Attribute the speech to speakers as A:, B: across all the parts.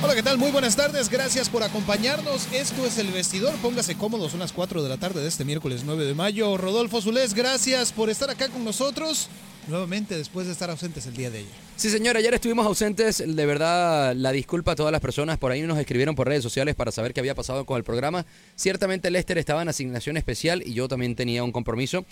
A: Hola, ¿qué tal? Muy buenas tardes, gracias por acompañarnos. Esto es El Vestidor, póngase cómodos, son las 4 de la tarde de este miércoles 9 de mayo. Rodolfo Zulés, gracias por estar acá con nosotros, nuevamente después de estar ausentes el día de ayer.
B: Sí, señor, ayer estuvimos ausentes. De verdad, la disculpa a todas las personas. Por ahí nos escribieron por redes sociales para saber qué había pasado con el programa. Ciertamente Lester estaba en asignación especial y yo también tenía un compromiso.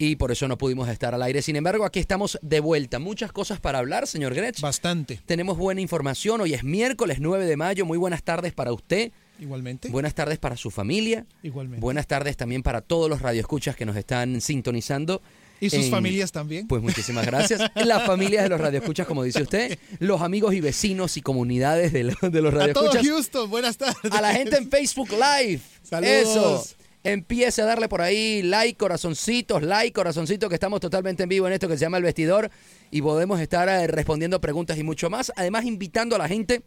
B: Y por eso no pudimos estar al aire. Sin embargo, aquí estamos de vuelta. Muchas cosas para hablar, señor Gretsch.
A: Bastante.
B: Tenemos buena información. Hoy es miércoles 9 de mayo. Muy buenas tardes para usted.
A: Igualmente.
B: Buenas tardes para su familia.
A: Igualmente.
B: Buenas tardes también para todos los radioescuchas que nos están sintonizando.
A: ¿Y sus
B: en-
A: familias también?
B: Pues muchísimas gracias. Las familias de los radioescuchas, como dice usted, los amigos y vecinos y comunidades de, lo- de los
A: a todo
B: radioescuchas.
A: Houston, buenas tardes.
B: A la gente en Facebook Live.
A: Saludos.
B: Eso. Empiece a darle por ahí like, corazoncitos, like, corazoncitos, que estamos totalmente en vivo en esto que se llama El Vestidor y podemos estar eh, respondiendo preguntas y mucho más. Además, invitando a la gente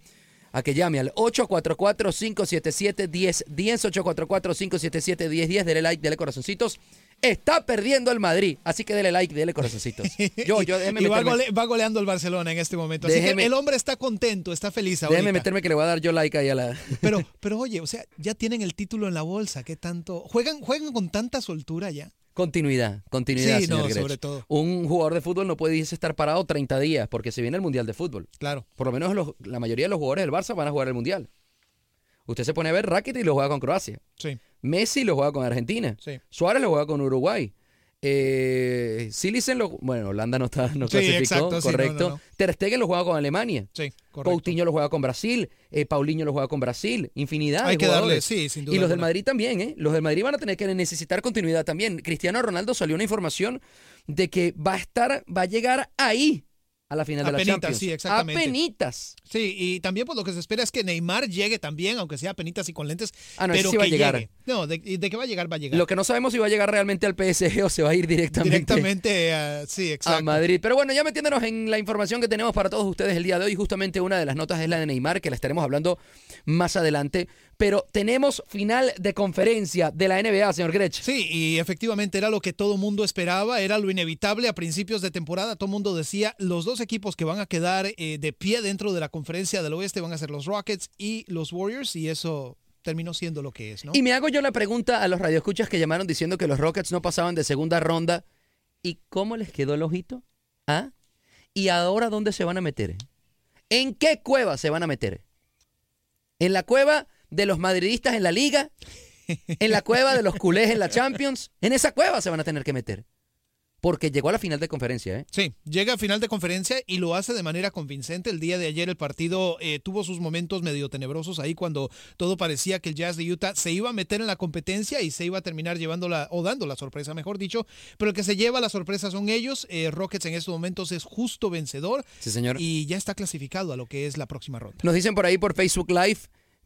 B: a que llame al 844-577-1010, 844-577-1010, dele like, dele corazoncitos. Está perdiendo el Madrid, así que dele like, dele corazoncitos. Yo, yo, déjeme
A: y va,
B: meterme,
A: gole- va goleando el Barcelona en este momento. Así
B: Déjeme-
A: que el hombre está contento, está feliz ahorita.
B: déjeme meterme que le voy a dar yo like ahí a la...
A: Pero, pero oye, o sea, ya tienen el título en la bolsa, ¿qué tanto? ¿Juegan, juegan con tanta soltura ya?
B: Continuidad, continuidad,
A: Sí,
B: señor
A: no, sobre todo.
B: Un jugador de fútbol no puede estar parado 30 días porque se viene el Mundial de Fútbol.
A: Claro.
B: Por lo menos los- la mayoría de los jugadores del Barça van a jugar el Mundial. Usted se pone a ver Rakitic y lo juega con Croacia.
A: Sí.
B: Messi lo juega con Argentina.
A: Sí.
B: Suárez lo juega con Uruguay. Eh, Silicen lo... Bueno, Holanda no, está, no
A: Sí,
B: clasificó,
A: exacto, sí, no,
B: correcto.
A: no, no.
B: Ter Stegen lo juega con Alemania.
A: Sí, correcto.
B: Coutinho lo juega con Brasil, eh, Paulinho lo juega con Brasil, infinidad
A: Hay
B: de
A: que darle,
B: jugadores.
A: sí, sin duda
B: Y los del. Madrid también, ¿eh? Los del Madrid van a tener que necesitar continuidad también. Cristiano Ronaldo salió una información de que va a estar, va a llegar ahí a la final de la Champions.
A: sí, exactamente.
B: Apenitas.
A: Sí, y también pues lo que se espera es que Neymar llegue también, aunque sea penitas y con lentes,
B: Ah, no,
A: pero
B: sí va a
A: que
B: llegar.
A: llegue. No, de, y de que va a llegar, va a llegar.
B: Lo que no sabemos si va a llegar realmente al PSG o se va a ir directamente,
A: Directamente, a- sí,
B: a
A: exacto.
B: Madrid. Pero bueno, ya metiéndonos en la información que tenemos para todos ustedes el día de hoy, justamente una de las notas es la de Neymar, que la estaremos hablando más adelante. Pero tenemos final de conferencia de la NBA, señor Grech.
A: Sí, y efectivamente era lo que todo mundo esperaba, era lo inevitable a principios de temporada. Todo mundo decía, los dos equipos que van a quedar eh, de pie dentro de la conferencia del oeste van a ser los Rockets y los Warriors, y eso terminó siendo lo que es, ¿no?
B: Y me hago yo la pregunta a los radioescuchas que llamaron diciendo que los Rockets no pasaban de segunda ronda. ¿Y cómo les quedó el ojito? ¿Ah? ¿Y ahora dónde se van a meter? ¿En qué cueva se van a meter? ¿En la cueva de los madridistas en la liga? ¿En la cueva de los culés en la Champions? En esa cueva se van a tener que meter. porque llegó a la final de conferencia. ¿eh?
A: Sí, llega a final de conferencia y lo hace de manera convincente. El día de ayer el partido eh, tuvo sus momentos medio tenebrosos ahí cuando todo parecía que el Jazz de Utah se iba a meter en la competencia y se iba a terminar llevándola o dando la sorpresa, mejor dicho. Pero el que se lleva la sorpresa son ellos. Eh, Rockets en estos momentos es justo vencedor.
B: Sí, señor.
A: Y ya está clasificado a lo que es la próxima ronda.
B: Nos dicen por ahí por Facebook Live.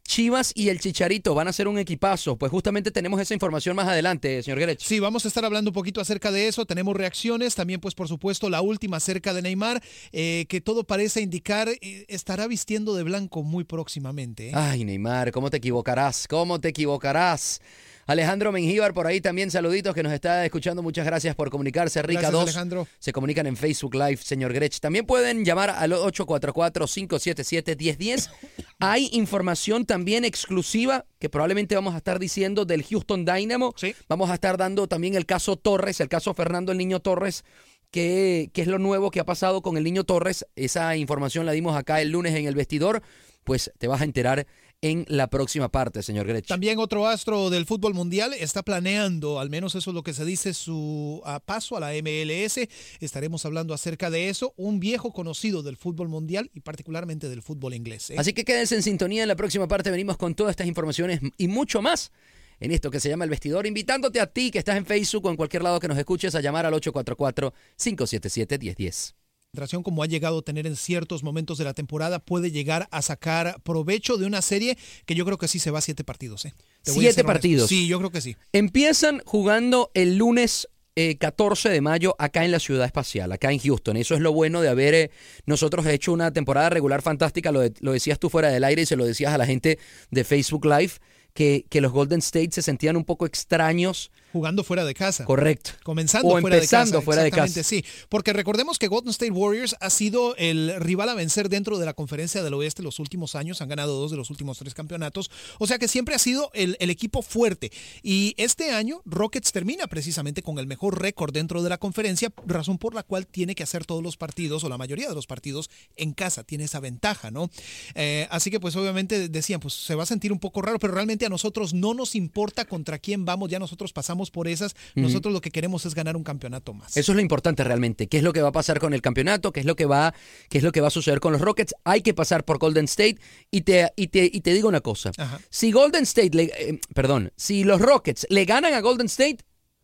B: Chivas y el Chicharito van a ser un equipazo. Pues justamente tenemos esa información más adelante, señor Gerech.
A: Sí, vamos a estar hablando un poquito acerca de eso. Tenemos reacciones. También, pues, por supuesto, la última acerca de Neymar, eh, que todo parece indicar eh, estará vistiendo de blanco muy próximamente. ¿eh?
B: Ay, Neymar, ¿cómo te equivocarás? ¿Cómo te equivocarás? Alejandro Mengíbar por ahí también, saluditos que nos está escuchando. Muchas gracias por comunicarse. Rica
A: Gracias,
B: 2.
A: Alejandro.
B: Se comunican en Facebook Live, señor Grech. También pueden llamar al 844-577-1010. Hay información también exclusiva que probablemente vamos a estar diciendo del Houston Dynamo.
A: Sí.
B: Vamos a estar dando también el caso Torres, el caso Fernando el Niño Torres. ¿Qué, ¿Qué es lo nuevo que ha pasado con el Niño Torres? Esa información la dimos acá el lunes en el vestidor. Pues te vas a enterar en la próxima parte, señor Grech.
A: También otro astro del fútbol mundial está planeando, al menos eso es lo que se dice, su paso a la MLS. Estaremos hablando acerca de eso. Un viejo conocido del fútbol mundial y particularmente del fútbol inglés. ¿eh?
B: Así que quédense en sintonía. En la próxima parte venimos con todas estas informaciones y mucho más en esto que se llama El Vestidor, invitándote a ti que estás en Facebook o en cualquier lado que nos escuches a llamar al 844-577-1010.
A: Concentración como ha llegado a tener en ciertos momentos de la temporada puede llegar a sacar provecho de una serie que yo creo que sí se va a siete partidos. ¿eh? Te
B: Siete
A: honesto.
B: partidos.
A: Sí, yo creo que sí.
B: Empiezan jugando el lunes eh, 14 de mayo acá en la Ciudad Espacial, acá en Houston. Eso es lo bueno de haber eh, nosotros hecho una temporada regular fantástica. Lo, de- lo decías tú fuera del aire y se lo decías a la gente de Facebook Live, que, que los Golden State se sentían un poco extraños.
A: Jugando fuera de casa.
B: Correcto.
A: Comenzando
B: O
A: fuera
B: empezando
A: de casa.
B: fuera de casa.
A: sí. Porque recordemos que Golden State Warriors ha sido el rival a vencer dentro de la conferencia del oeste los últimos años. Han ganado dos de los últimos tres campeonatos. O sea que siempre ha sido el, el equipo fuerte. Y este año Rockets termina precisamente con el mejor récord dentro de la conferencia, razón por la cual tiene que hacer todos los partidos o la mayoría de los partidos en casa. Tiene esa ventaja, ¿no? Eh, así que pues obviamente decían, pues se va a sentir un poco raro, pero realmente a nosotros no nos importa contra quién vamos. Ya nosotros pasamos por esas. Nosotros lo que queremos es ganar un campeonato más.
B: Eso es lo importante realmente. ¿Qué es lo que va a pasar con el campeonato? ¿Qué es lo que va, qué es lo que va a suceder con los Rockets? Hay que pasar por Golden State y te, y te, y te digo una cosa.
A: Ajá.
B: Si Golden State, le- eh, perdón, si los Rockets le ganan a Golden State,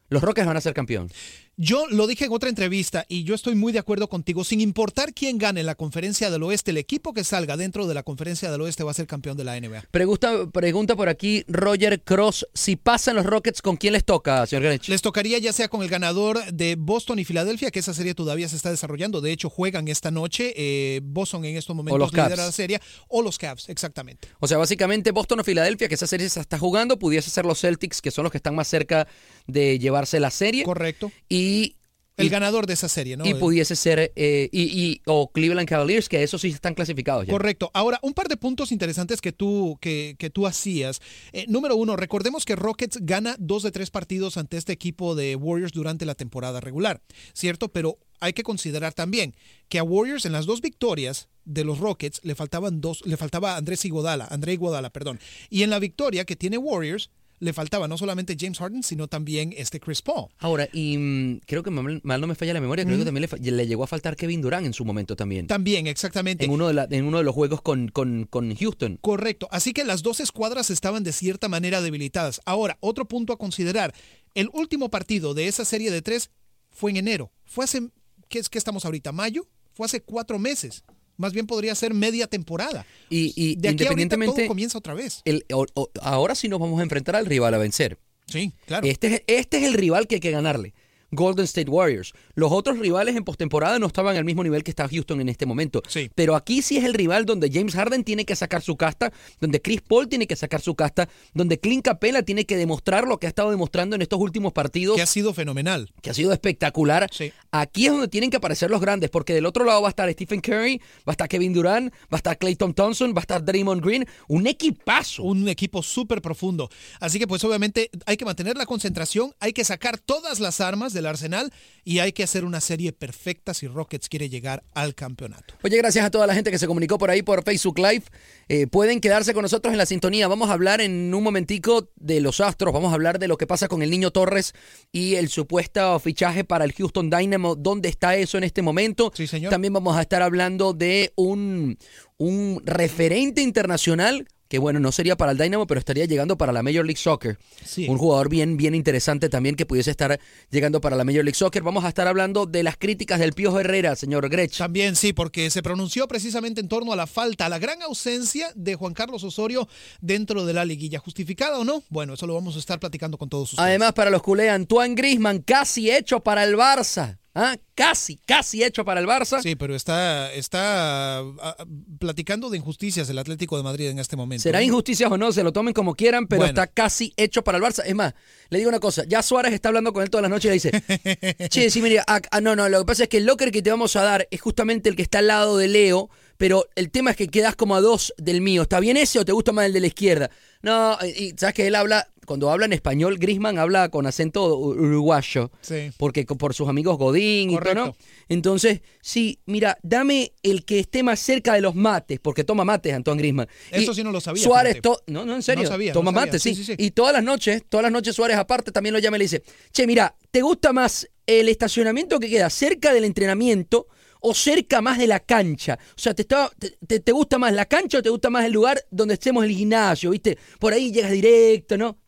B: los Rockets van a ser campeón.
A: Yo lo dije en otra entrevista y yo estoy muy de acuerdo contigo. Sin importar quién gane la conferencia del oeste, el equipo que salga dentro de la conferencia del oeste va a ser campeón de la NBA.
B: Pregunta, pregunta por aquí Roger Cross, si pasan los Rockets, ¿con quién les toca, señor Greenwich?
A: Les tocaría ya sea con el ganador de Boston y Filadelfia, que esa serie todavía se está desarrollando. De hecho, juegan esta noche. eh, Boston en estos momentos lidera la serie. O los Cavs, exactamente.
B: O sea, básicamente Boston o Filadelfia, que esa serie se está jugando, pudiese ser los Celtics, que son los que están más cerca de llevarse la serie.
A: Correcto.
B: Y,
A: El ganador de esa serie, ¿no?
B: y pudiese ser, eh, y, y- o Cleveland Cavaliers, que esos sí están clasificados ya.
A: Correcto. Ahora, un par de puntos interesantes que tú, que, que tú hacías. Eh, número uno, recordemos que Rockets gana dos de tres partidos ante este equipo de Warriors durante la temporada regular, ¿cierto? Pero hay que considerar también que a Warriors en las dos victorias de los Rockets le faltaban dos, le faltaba Andrés Iguodala, André Iguodala, perdón. Y en la victoria que tiene Warriors le faltaba no solamente James Harden, sino también este Chris Paul.
B: Ahora, y mm, creo que mal, mal no me falla la memoria, creo que también le, llegó a faltar Kevin Durant en su momento también.
A: También, exactamente.
B: En uno de, la- en uno de los juegos con, con, con Houston.
A: Correcto. Así que las dos escuadras estaban de cierta manera debilitadas. Ahora, otro punto a considerar. El último partido de esa serie de tres fue en enero. Fue hace, ¿qué es que estamos ahorita? ¿Mayo? Fue hace cuatro meses. Más bien podría ser media temporada.
B: Y, y
A: De aquí
B: independientemente,
A: todo comienza otra vez.
B: el- o- o- ahora sí nos vamos a enfrentar al rival a vencer.
A: Sí, claro.
B: Este es, este es el rival que hay que ganarle. Golden State Warriors. Los otros rivales en postemporada no estaban al mismo nivel que está Houston en este momento.
A: Sí.
B: Pero aquí sí es el rival donde James Harden tiene que sacar su casta, donde Chris Paul tiene que sacar su casta, donde Clint Capela tiene que demostrar lo que ha estado demostrando en estos últimos partidos,
A: que ha sido fenomenal.
B: que ha sido espectacular.
A: Sí.
B: Aquí es donde tienen que aparecer los grandes, porque del otro lado va a estar Stephen Curry, va a estar Kevin Durant, va a estar Clayton Thompson, va a estar Draymond Green, un equipazo.
A: Un equipo súper profundo. Así que pues obviamente hay que mantener la concentración, hay que sacar todas las armas del del Arsenal y hay que hacer una serie perfecta si Rockets quiere llegar al campeonato.
B: Oye, gracias a toda la gente que se comunicó por ahí por Facebook Live. Eh, pueden quedarse con nosotros en la sintonía. Vamos a hablar en un momentico de los Astros. Vamos a hablar de lo que pasa con el niño Torres y el supuesto fichaje para el Houston Dynamo. ¿Dónde está eso en este momento?
A: Sí, señor.
B: También vamos a estar hablando de un, un referente internacional que bueno, no sería para el Dynamo, pero estaría llegando para la Major League Soccer.
A: Sí.
B: Un jugador bien, bien interesante también que pudiese estar llegando para la Major League Soccer. Vamos a estar hablando de las críticas del Piojo Herrera, señor Grech.
A: También sí, porque se pronunció precisamente en torno a la falta, a la gran ausencia de Juan Carlos Osorio dentro de la liguilla. ¿Justificada o no? Bueno, eso lo vamos a estar platicando con todos ustedes.
B: Además, para los culés, Antoine Grisman, casi hecho para el Barça. ¿Ah? Casi, casi hecho para el Barça.
A: Sí, pero está, está ah, platicando de injusticias el Atlético de Madrid en este momento.
B: Será
A: ¿no?
B: injusticias o no, se lo tomen como quieran, pero
A: Bueno.
B: está casi hecho para el Barça. Es más, le digo una cosa, ya Suárez está hablando con él todas las noches y le dice, che, sí, mira, ah, ah, no, no, lo que pasa es que el locker que te vamos a dar es justamente el que está al lado de Leo, pero el tema es que quedas como a dos del mío. ¿Está bien ese o te gusta más el de la izquierda? No, y sabes que él habla, cuando habla en español, Grisman habla con acento ur- uruguayo.
A: Sí.
B: Porque por sus amigos Godín y todo. ¿no? Entonces, sí, mira, dame el que esté más cerca de los mates, porque toma mates, Antoine Grisman.
A: Eso sí no lo sabía,
B: Suárez, no, no, en serio.
A: No sabía,
B: toma
A: no sabía.
B: mates, sí.
A: Sí.
B: Y todas las noches, todas las noches Suárez aparte también lo llama y le dice, che, mira, ¿te gusta más el estacionamiento que queda cerca del entrenamiento o cerca más de la cancha? O sea, ¿te, está- te- te gusta más la cancha o te gusta más el lugar donde estemos el gimnasio, viste? Por ahí llegas directo, ¿no?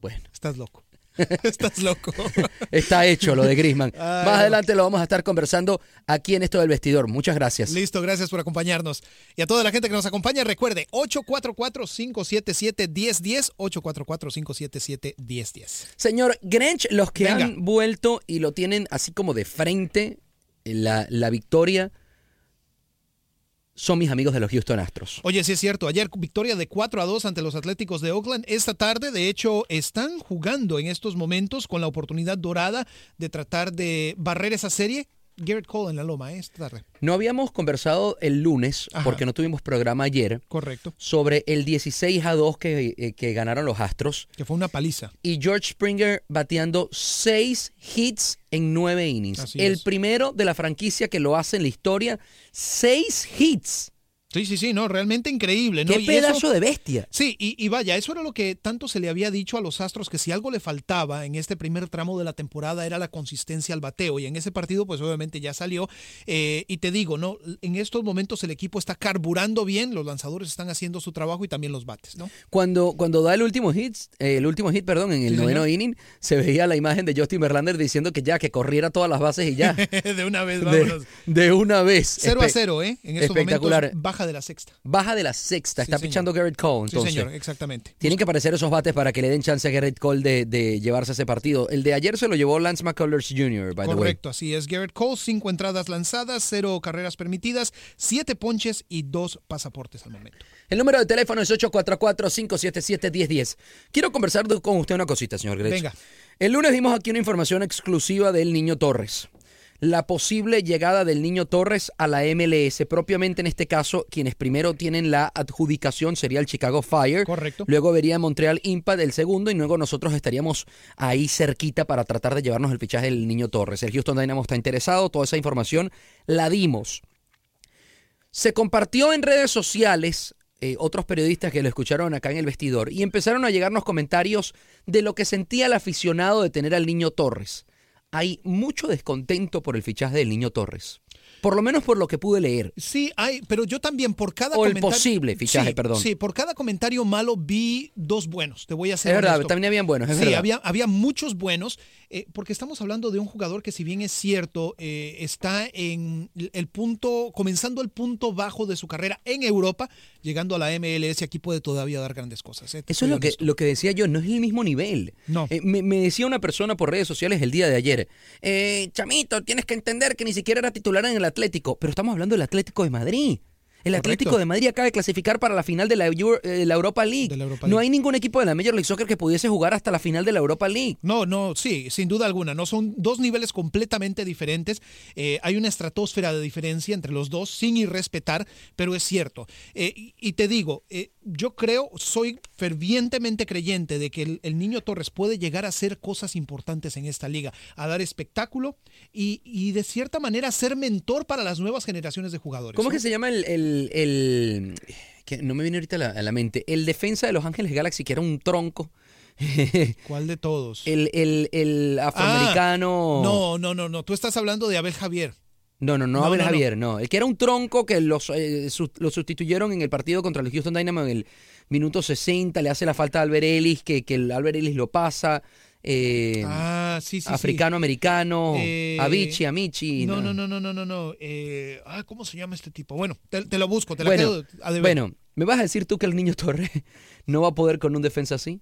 B: Bueno.
A: Estás loco. Estás loco.
B: Está hecho lo de Grisman.
A: Ay,
B: Más adelante lo vamos a estar conversando aquí en esto del vestidor. Muchas gracias.
A: Listo, gracias por acompañarnos. Y a toda la gente que nos acompaña, recuerde 844-577-1010, 844-577-1010.
B: Señor Grench, los que
A: Venga.
B: han vuelto y lo tienen así como de frente, la, la victoria, son mis amigos de los Houston Astros.
A: Oye, sí es cierto, ayer victoria de 4 a 2 ante los Atléticos de Oakland. Esta tarde, de hecho, están jugando en estos momentos con la oportunidad dorada de tratar de barrer esa serie. Garrett Cole en la loma, ¿eh? esta tarde.
B: No habíamos conversado el lunes,
A: Ajá.
B: porque no tuvimos programa ayer,
A: Correcto.
B: sobre el 16 a 2 que, eh, que ganaron los Astros.
A: Que fue una paliza.
B: y George Springer bateando seis hits en nueve innings.
A: Así
B: el
A: es.
B: primero de la franquicia que lo hace en la historia. Seis hits.
A: Sí, sí, sí, no, realmente increíble, ¿no?
B: ¡Qué
A: Y
B: pedazo
A: eso-
B: de bestia!
A: Sí, y, y vaya, eso era lo que tanto se le había dicho a los Astros, que si algo le faltaba en este primer tramo de la temporada era la consistencia al bateo, y en ese partido pues obviamente ya salió, Eh, y te digo, ¿no? En estos momentos el equipo está carburando bien, los lanzadores están haciendo su trabajo y también los bates, ¿no?
B: Cuando, cuando da el último hit, eh, el último hit, perdón, en el
A: Sí,
B: noveno
A: señor.
B: inning, se veía la imagen de Justin Verlander diciendo que ya, que corriera todas las bases y ya.
A: de una vez, vámonos.
B: de una vez.
A: 0 a
B: Espe-
A: 0, ¿eh? En estos
B: espectacular.
A: momentos baja de la sexta.
B: Baja de la sexta,
A: Sí,
B: está
A: señor.
B: pichando Garrett Cole,
A: Sí,
B: entonces.
A: señor, exactamente.
B: Tienen que aparecer esos bates para que le den chance a Garrett Cole de, de llevarse ese partido. El de ayer se lo llevó Lance McCullers Jr., by the way.
A: Correcto, así es. Garrett Cole, cinco entradas lanzadas, cero carreras permitidas, siete ponches y dos pasaportes al momento.
B: El número de teléfono es 844-577-1010. Quiero conversar con usted una cosita, señor Grech.
A: Venga.
B: El lunes dimos aquí una información exclusiva del Niño Torres. La posible llegada del Niño Torres a la MLS. Propiamente en este caso, quienes primero tienen la adjudicación sería el Chicago Fire.
A: Correcto.
B: Luego vería Montreal Impact el segundo y luego nosotros estaríamos ahí cerquita para tratar de llevarnos el fichaje del Niño Torres. El Houston Dynamo está interesado, toda esa información la dimos. Se compartió en redes sociales eh, otros periodistas que lo escucharon acá en el vestidor y empezaron a llegarnos comentarios de lo que sentía el aficionado de tener al niño Torres. Hay mucho descontento por el fichaje del niño Torres. Por lo menos por lo que pude leer.
A: Sí, hay, pero yo también por cada
B: O el
A: comentario.
B: posible fichaje,
A: Sí,
B: perdón.
A: Sí, por cada comentario malo vi dos buenos. Te voy a hacer.
B: Es verdad, también habían buenos, es
A: sí,
B: verdad.
A: había, había muchos buenos, eh, porque estamos hablando de un jugador que, si bien es cierto, eh, está en el punto, comenzando el punto bajo de su carrera en Europa, llegando a la MLS, aquí puede todavía dar grandes cosas. eh,
B: Eso es lo que, lo que decía yo, no es el mismo nivel.
A: No.
B: Me, me decía una persona por redes sociales el día de ayer, eh, chamito, tienes que entender que ni siquiera era titular en el Atlético, pero estamos hablando del Atlético de Madrid. El Atlético de Madrid acaba de clasificar para la final de la, Euro- eh, la Europa League.
A: De la Europa
B: No
A: League.
B: hay ningún equipo de la Major League Soccer que pudiese jugar hasta la final de la Europa League.
A: No, no, sí, sin duda alguna. No son dos niveles completamente diferentes. Eh, hay una estratosfera de diferencia entre los dos, sin irrespetar, pero es cierto. Eh, y, y te digo, yo creo, soy fervientemente creyente de que el, el niño Torres puede llegar a hacer cosas importantes en esta liga, a dar espectáculo y, y de cierta manera ser mentor para las nuevas generaciones de jugadores.
B: ¿Cómo
A: ¿no?
B: que se llama el, el- el- que no me viene ahorita a la, a la mente? El defensa de Los Ángeles Galaxy, que era un tronco.
A: ¿Cuál de todos?
B: El, el- el afroamericano.
A: Ah, no, no, no, no. Tú estás hablando de Abel Javier.
B: No, no, no,
A: No,
B: Abel
A: no.
B: Javier, no. El que era un tronco que los, eh, su- lo sustituyeron en el partido contra el Houston Dynamo en el minuto 60. Le hace la falta a Albert Ellis, que, que el Albert Ellis lo pasa. Eh,
A: Ah, sí, sí.
B: Africano-americano.
A: Eh,
B: Avicii, Amici.
A: No, no, no, no, no, no, no. Eh, ah, ¿Cómo se llama este tipo? Bueno, te, te lo busco, te la
B: Bueno,
A: quedo a deber.
B: bueno, ¿me vas a decir tú que el niño Torre no va a poder con un defensa así?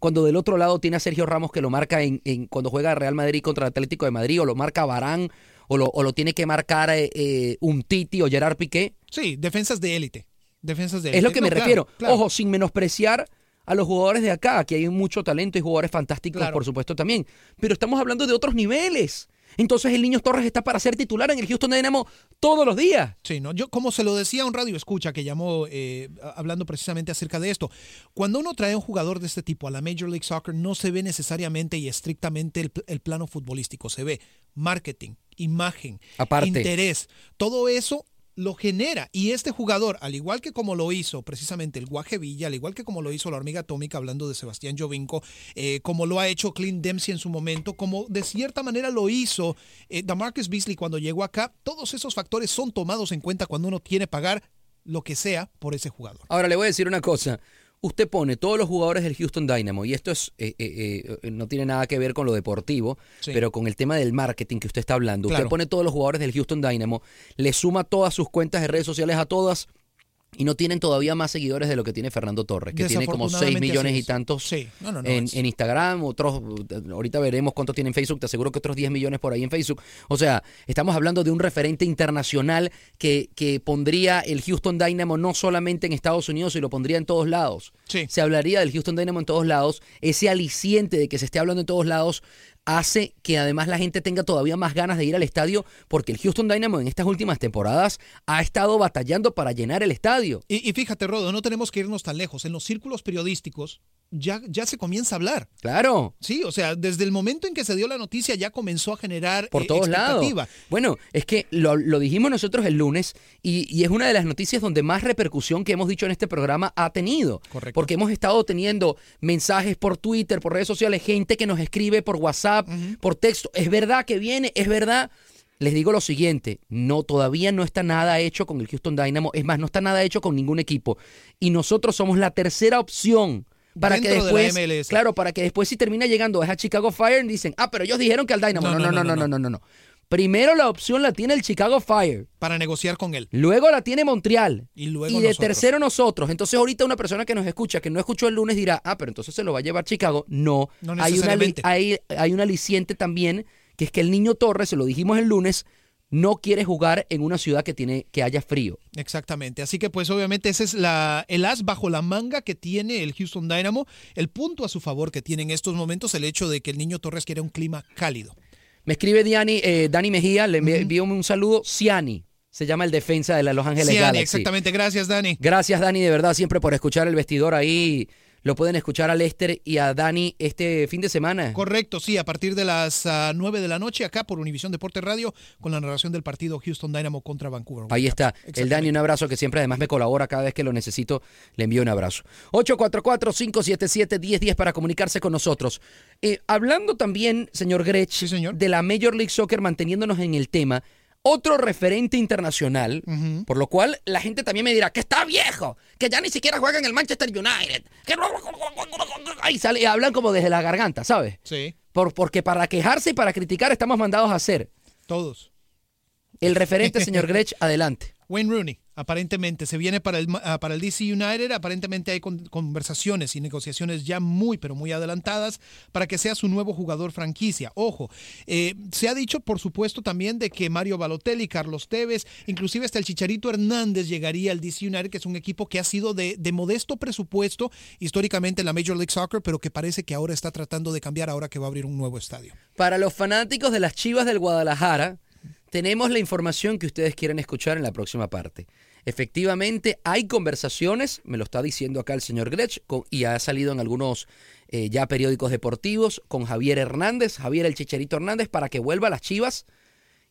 B: Cuando del otro lado tiene a Sergio Ramos que lo marca en, en- cuando juega Real Madrid contra el Atlético de Madrid, o lo marca Barán, o lo, o lo tiene que marcar eh, un Titi o Gerard Piqué.
A: Sí, defensas de élite. Defensas de
B: Es lo
A: élite.
B: que
A: No,
B: me
A: claro,
B: refiero.
A: claro.
B: Ojo, sin menospreciar a los jugadores de acá, que hay mucho talento y jugadores fantásticos,
A: Claro.
B: por supuesto, también. Pero estamos hablando de otros niveles. Entonces el niño Torres está para ser titular en el Houston Dynamo todos los días.
A: Sí, ¿no? Yo, como se lo decía a un radio escucha que llamó eh, hablando precisamente acerca de esto, cuando uno trae a un jugador de este tipo a la Major League Soccer, no se ve necesariamente y estrictamente el, el plano futbolístico, se ve marketing, imagen,
B: Aparte.
A: interés, todo eso lo genera. Y este jugador, al igual que como lo hizo precisamente el Guaje Villa, al igual que como lo hizo la hormiga atómica, hablando de Sebastián Jovinko, eh, como lo ha hecho Clint Dempsey en su momento, como de cierta manera lo hizo eh, Damarcus Beasley cuando llegó acá, todos esos factores son tomados en cuenta cuando uno tiene que pagar lo que sea por ese jugador.
B: Ahora le voy a decir una cosa. Usted pone todos los jugadores del Houston Dynamo, y esto es eh, eh, eh, no tiene nada que ver con lo deportivo,
A: Sí.
B: pero con el tema del marketing que usted está hablando.
A: Claro.
B: Usted pone todos los jugadores del Houston Dynamo, le suma todas sus cuentas de redes sociales a todas, y no tienen todavía más seguidores de lo que tiene Fernando Torres, que tiene como 6
A: Desafortunadamente
B: millones y tantos
A: Sí, no, no, no,
B: en, Instagram, otros, ahorita veremos cuántos tiene en Facebook, te aseguro que otros 10 millones por ahí en Facebook. O sea, estamos hablando de un referente internacional que, que pondría el Houston Dynamo no solamente en Estados Unidos, sino lo pondría en todos lados.
A: Sí.
B: Se hablaría del Houston Dynamo en todos lados. Ese aliciente de que se esté hablando en todos lados hace que además la gente tenga todavía más ganas de ir al estadio porque el Houston Dynamo en estas últimas temporadas ha estado batallando para llenar el estadio.
A: Y, fíjate, Rodo, no tenemos que irnos tan lejos. En los círculos periodísticos ya, ya se comienza a hablar.
B: Claro.
A: Sí, o sea, desde el momento en que se dio la noticia ya comenzó a generar
B: por
A: eh,
B: todos lados. Bueno, es que lo, lo dijimos nosotros el lunes y, y es una de las noticias donde más repercusión que hemos dicho en este programa ha tenido.
A: Correcto.
B: Porque hemos estado teniendo mensajes por Twitter, por redes sociales, gente que nos escribe por WhatsApp, por texto. Es verdad que viene, es verdad. Les digo lo siguiente, no todavía no está nada hecho con el Houston Dynamo, es más, no está nada hecho con ningún equipo y nosotros somos la tercera opción para que
A: de la
B: después,
A: MLS.
B: claro, para que después si termina llegando es a Chicago Fire y dicen, "Ah, pero ellos dijeron que al Dynamo." No, no, no, no, no, no, no. no. Primero la opción la tiene el Chicago Fire,
A: Para negociar con él.
B: luego la tiene Montreal
A: Y luego
B: de
A: nosotros.
B: tercero nosotros. Entonces ahorita una persona que nos escucha, que no escuchó el lunes dirá, "Ah, pero entonces se lo va a llevar Chicago." No,
A: No
B: hay una hay hay un aliciente también que es que el niño Torres, se lo dijimos el lunes, no quiere jugar en una ciudad que tiene que haya frío.
A: Exactamente. Así que pues obviamente ese es la, el as bajo la manga que tiene el Houston Dynamo. El punto a su favor que tiene en estos momentos el hecho de que el niño Torres quiere un clima cálido.
B: Me escribe Diani, eh, Dani Mejía, le envío un saludo. Ciani, se llama el defensa de la Los Ángeles Galaxy.
A: exactamente. Gracias, Dani.
B: Gracias, Dani, de verdad, siempre por escuchar el vestidor ahí. Lo pueden escuchar a Lester y a Dani este fin de semana.
A: Correcto, sí, a partir de las ah, 9 de la noche acá por Univisión Deporte Radio con la narración del partido Houston Dynamo contra Vancouver.
B: Ahí está. El. Dani, un abrazo que siempre además me colabora cada vez que lo necesito. Le envío un abrazo. 844-577-1010 para comunicarse con nosotros. Eh, hablando también, señor Grech,
A: Sí, señor.
B: de la Major League Soccer, manteniéndonos en el tema, otro referente internacional, por lo cual la gente también me dirá que está viejo, que ya ni siquiera juega en el Manchester United. Que... Ahí sale, y hablan como desde la garganta, ¿sabes?
A: Sí,
B: Por, porque para quejarse y para criticar estamos mandados a hacer.
A: todos.
B: El referente, señor Grech, adelante.
A: Wayne Rooney, aparentemente, se viene para el, ah, para el DC United. Aparentemente hay con- conversaciones y negociaciones ya muy, pero muy adelantadas para que sea su nuevo jugador franquicia. Ojo, eh, se ha dicho, por supuesto, también de que Mario Balotelli, Carlos Tevez, inclusive hasta el Chicharito Hernández llegaría al DC United, que es un equipo que ha sido de, de modesto presupuesto históricamente en la Major League Soccer, pero que parece que ahora está tratando de cambiar ahora que va a abrir un nuevo estadio.
B: Para los fanáticos de las Chivas del Guadalajara, tenemos la información que ustedes quieren escuchar en la próxima parte. Efectivamente, hay conversaciones, me lo está diciendo acá el señor Grech, con- y ha salido en algunos eh, ya periódicos deportivos, con Javier Hernández, Javier el Chicharito Hernández, para que vuelva a las Chivas.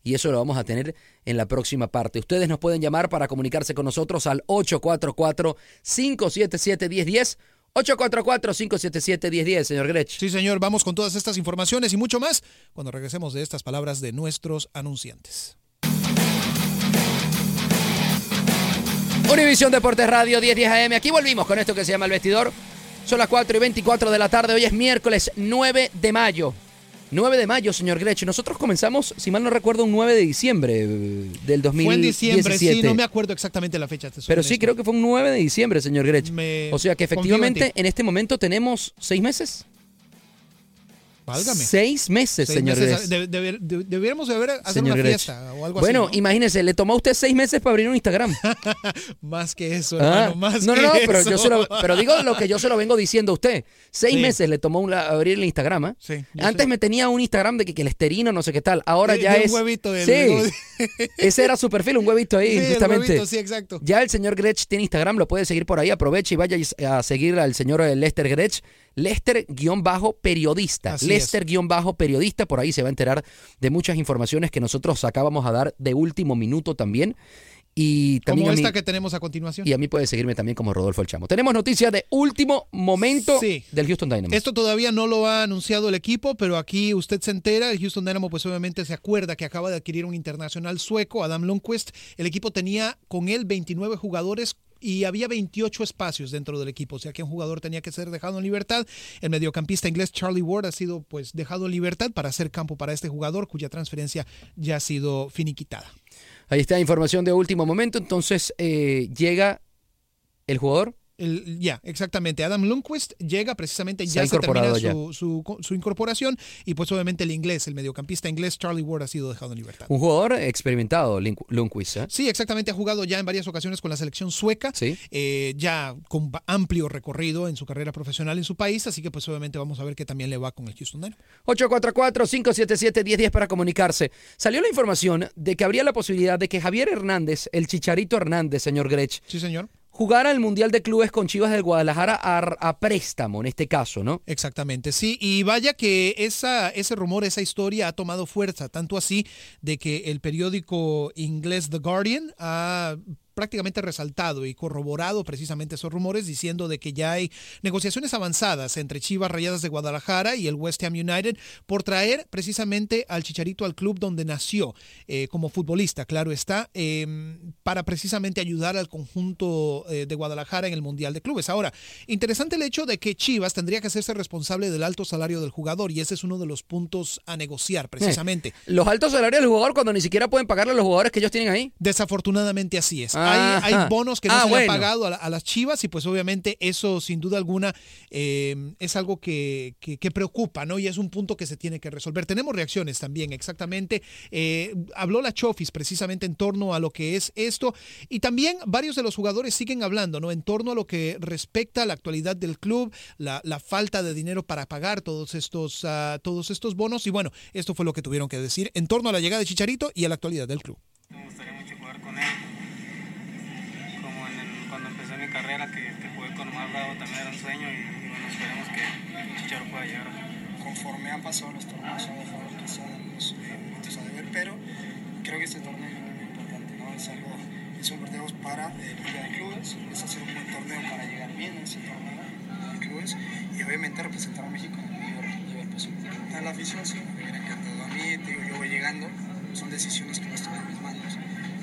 B: Y eso lo vamos a tener en la próxima parte. Ustedes nos pueden llamar para comunicarse con nosotros al 844-577-1010. 844-577-1010, señor Grech.
A: Sí, señor, vamos con todas estas informaciones y mucho más cuando regresemos de estas palabras de nuestros anunciantes.
B: Univisión Deportes Radio 1010 AM. Aquí volvimos con esto que se llama El Vestidor. Son las 4 y 24 de la tarde. Hoy es miércoles 9 de mayo. 9 de mayo, señor Grech. Nosotros comenzamos, si mal no recuerdo, un 9 de diciembre eh, del 2017.
A: Fue en diciembre, sí, no me acuerdo exactamente la fecha.
B: Pero sí, creo que fue un 9 de diciembre, señor Grech.
A: Me
B: O sea que
A: en
B: efectivamente
A: ti.
B: en este momento tenemos seis meses.
A: Válgame.
B: Seis meses,
A: Seis
B: señor
A: meses,
B: Grech.
A: de- de- de- debiéramos de haber hacer
B: Señor
A: una fiesta o algo
B: Bueno,
A: así. ¿no?
B: imagínese, le tomó a usted seis meses para abrir un Instagram.
A: Más que eso,
B: Ah,
A: hermano, más
B: no,
A: que
B: no, no, pero
A: eso.
B: yo se lo, pero digo lo que yo se lo vengo diciendo a usted. Seis
A: Sí.
B: meses le tomó un- abrir el Instagram. ¿ah?
A: Sí,
B: Antes me tenía un Instagram de que, que el esterino, no sé qué tal. Ahora
A: De-
B: ya
A: de un
B: es.
A: huevito del-
B: sí, ese era su perfil, un huevito ahí,
A: Sí,
B: justamente.
A: huevito, sí, exacto.
B: Ya el señor Grech tiene Instagram, lo puede seguir por ahí. Aproveche y vaya a seguir al señor eh, Lester Grech. Lester-periodista.
A: Es.
B: Lester-periodista. Por ahí se va a enterar de muchas informaciones que nosotros acabamos a dar de último minuto también. Y también
A: Como
B: mí-
A: esta que tenemos a continuación.
B: y a mí puede seguirme también como Rodolfo El Chamo. Tenemos noticias de último momento
A: Sí.
B: del Houston Dynamo.
A: Esto todavía no lo ha anunciado el equipo, pero aquí usted se entera. El Houston Dynamo, pues obviamente se acuerda que acaba de adquirir un internacional sueco, Adam Lundqvist. El equipo tenía con él 29 jugadores y había 28 espacios dentro del equipo, o sea que un jugador tenía que ser dejado en libertad. El mediocampista inglés Charlie Ward ha sido pues dejado en libertad para hacer campo para este jugador cuya transferencia ya ha sido finiquitada.
B: Ahí está información de último momento. Entonces eh, llega el jugador.
A: El- ya, exactamente. Adam Lundqvist llega precisamente,
B: Se
A: ya se termina su, su- su incorporación y pues obviamente el inglés, el mediocampista inglés Charlie Ward ha sido dejado en libertad.
B: Un jugador experimentado, Lundqvist. ¿eh?
A: Sí, exactamente, ha jugado ya en varias ocasiones con la selección sueca,
B: Sí.
A: eh, ya con amplio recorrido en su carrera profesional en su país, así que pues obviamente vamos a ver que también le va con el Houston Dynamo.
B: 844-577-1010 para comunicarse. Salió la información de que habría la posibilidad de que Javier Hernández, el Chicharito Hernández, señor Grech,
A: Sí, señor.
B: Jugara el Mundial de Clubes con Chivas del Guadalajara a, a préstamo, en este caso, ¿no?
A: Exactamente, sí, y vaya que esa, ese rumor, esa historia ha tomado fuerza, tanto así de que el periódico inglés The Guardian ha prácticamente resaltado y corroborado precisamente esos rumores diciendo de que ya hay negociaciones avanzadas entre Chivas Rayadas de Guadalajara y el West Ham United por traer precisamente al Chicharito al club donde nació eh, como futbolista, claro está, eh, para precisamente ayudar al conjunto eh, de Guadalajara en el Mundial de Clubes. Ahora, interesante el hecho de que Chivas tendría que hacerse responsable del alto salario del jugador y ese es uno de los puntos a negociar precisamente.
B: Eh, los altos salarios del jugador cuando ni siquiera pueden pagarle a los jugadores que ellos tienen ahí.
A: Desafortunadamente así es.
B: Ah,
A: hay, hay bonos que no
B: ah,
A: se le
B: bueno.
A: han pagado a, la- a las Chivas y pues obviamente eso sin duda alguna eh, es algo que, que- que preocupa, ¿no? Y es un punto que se tiene que resolver. Tenemos reacciones también, exactamente. Eh, habló la Chofis precisamente en torno a lo que es esto y también varios de los jugadores siguen hablando, ¿no? En torno a lo que respecta a la actualidad del club, la, la falta de dinero para pagar todos estos, ah, todos estos bonos y bueno, esto fue lo que tuvieron que decir en torno a la llegada de Chicharito y a la actualidad del club.
C: Me gustaría mucho jugar con él. Carrera, que, que jugué con Omar Bravo, también era un sueño y, y bueno, esperemos que Chicharo pueda llegar.
D: conforme han pasado los torneos ha dejado algunos eh, momentos a deber, pero creo que este torneo es muy importante, ¿no? Es algo, un torneo para eh, Liga de Clubes, es hacer un buen torneo para llegar bien a ese torneo de clubes y obviamente representar a México en el mayor nivel posible. La afición sí, me hubiera encantado a mí, digo, yo voy llegando, son decisiones que no están en mis manos,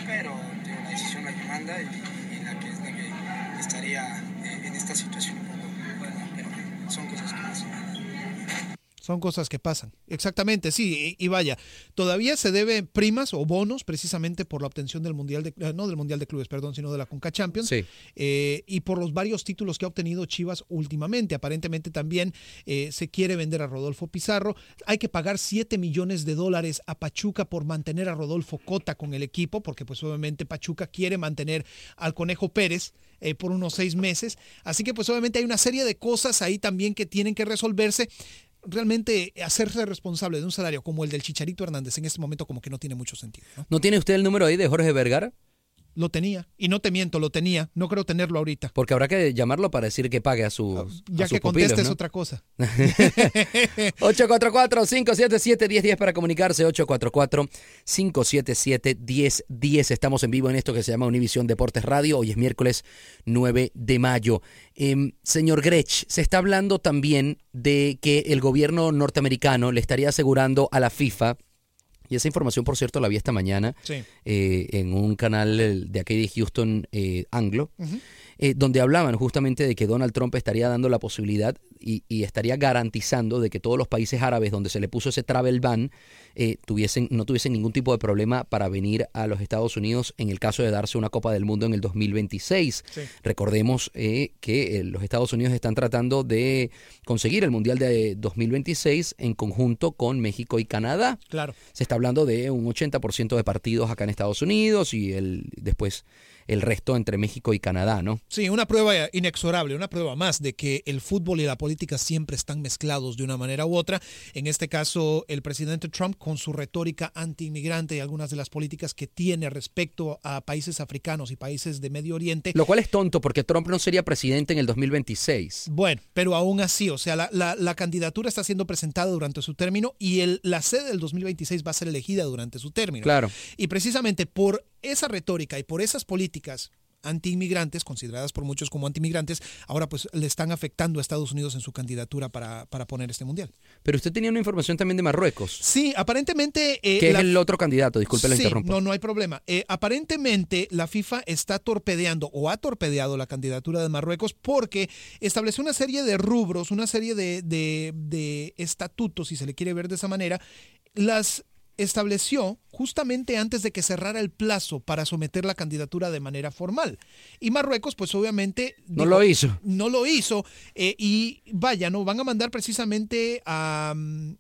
D: pero digo, la decisión la que manda y, y la que es la que estaría eh, en esta situación un poco, bueno, pero son cosas que pasan.
A: Son cosas que pasan. Exactamente, sí. Y, y vaya, todavía se debe primas o bonos precisamente por la obtención del Mundial de, eh, no del Mundial de Clubes, perdón, sino de la Conca Champions.
B: Sí.
A: eh, y por los varios títulos que ha obtenido Chivas últimamente. Aparentemente también eh, se quiere vender a Rodolfo Pizarro. Hay que pagar 7 millones de dólares a Pachuca por mantener a Rodolfo Cota con el equipo, porque pues obviamente Pachuca quiere mantener al Conejo Pérez eh, por unos seis meses. Así que pues obviamente hay una serie de cosas ahí también que tienen que resolverse. Realmente hacerse responsable de un salario como el del Chicharito Hernández en este momento como que no tiene mucho sentido. ¿no?
B: ¿No tiene usted el número ahí de Jorge Vergara?
A: Lo tenía. Y no te miento, lo tenía. No creo tenerlo ahorita.
B: Porque habrá que llamarlo para decir que pague a sus.
A: Ah, Ya
B: a
A: que
B: sus
A: contestes
B: pupilos, ¿no?
A: otra cosa.
B: 844-577-1010 para comunicarse. 844-577-1010. Estamos en vivo en esto que se llama Univisión Deportes Radio. Hoy es miércoles 9 de mayo. Em, señor Grech, se está hablando también de que el gobierno norteamericano le estaría asegurando a la FIFA. Y esa información, por cierto, la vi esta mañana
A: Sí.
B: eh, en un canal de aquí de Houston eh, anglo, eh, donde hablaban justamente de que Donald Trump estaría dando la posibilidad y, y estaría garantizando de que todos los países árabes donde se le puso ese travel ban eh, tuviesen, no tuviesen ningún tipo de problema para venir a los Estados Unidos en el caso de darse una Copa del Mundo en el 2026.
A: Sí.
B: Recordemos eh, que eh, los Estados Unidos están tratando de conseguir el Mundial de 2026 en conjunto con México y Canadá.
A: Claro.
B: Se está hablando de un 80% de partidos acá en Estados Unidos y el después el resto entre México y Canadá, ¿no?
A: Sí, una prueba inexorable, una prueba más de que el fútbol y la política siempre están mezclados de una manera u otra. En este caso, el presidente Trump con su retórica anti-inmigrante y algunas de las políticas que tiene respecto a países africanos y países de Medio Oriente.
B: Lo cual es tonto porque Trump no sería presidente en el 2026.
A: Bueno, pero aún así, o sea, la, la- la candidatura está siendo presentada durante su término y el, la sede del 2026 va a ser elegida durante su término.
B: Claro.
A: Y precisamente por esa retórica y por esas políticas antiinmigrantes, consideradas por muchos como antiinmigrantes, ahora pues le están afectando a Estados Unidos en su candidatura para, para poner este mundial.
B: Pero usted tenía una información también de Marruecos,
A: Sí, aparentemente... eh,
B: que es
A: la-
B: el otro candidato, disculpe la
A: Sí,
B: interrumpo.
A: No, no hay problema. Eh, aparentemente la FIFA está torpedeando o ha torpedeado la candidatura de Marruecos porque estableció una serie de rubros, una serie de, de- de estatutos, si se le quiere ver de esa manera, las estableció justamente antes de que cerrara el plazo para someter la candidatura de manera formal. Y Marruecos, pues obviamente...
B: No lo hizo.
A: No lo hizo. eh, y vaya, ¿no? Van a mandar precisamente a... mm,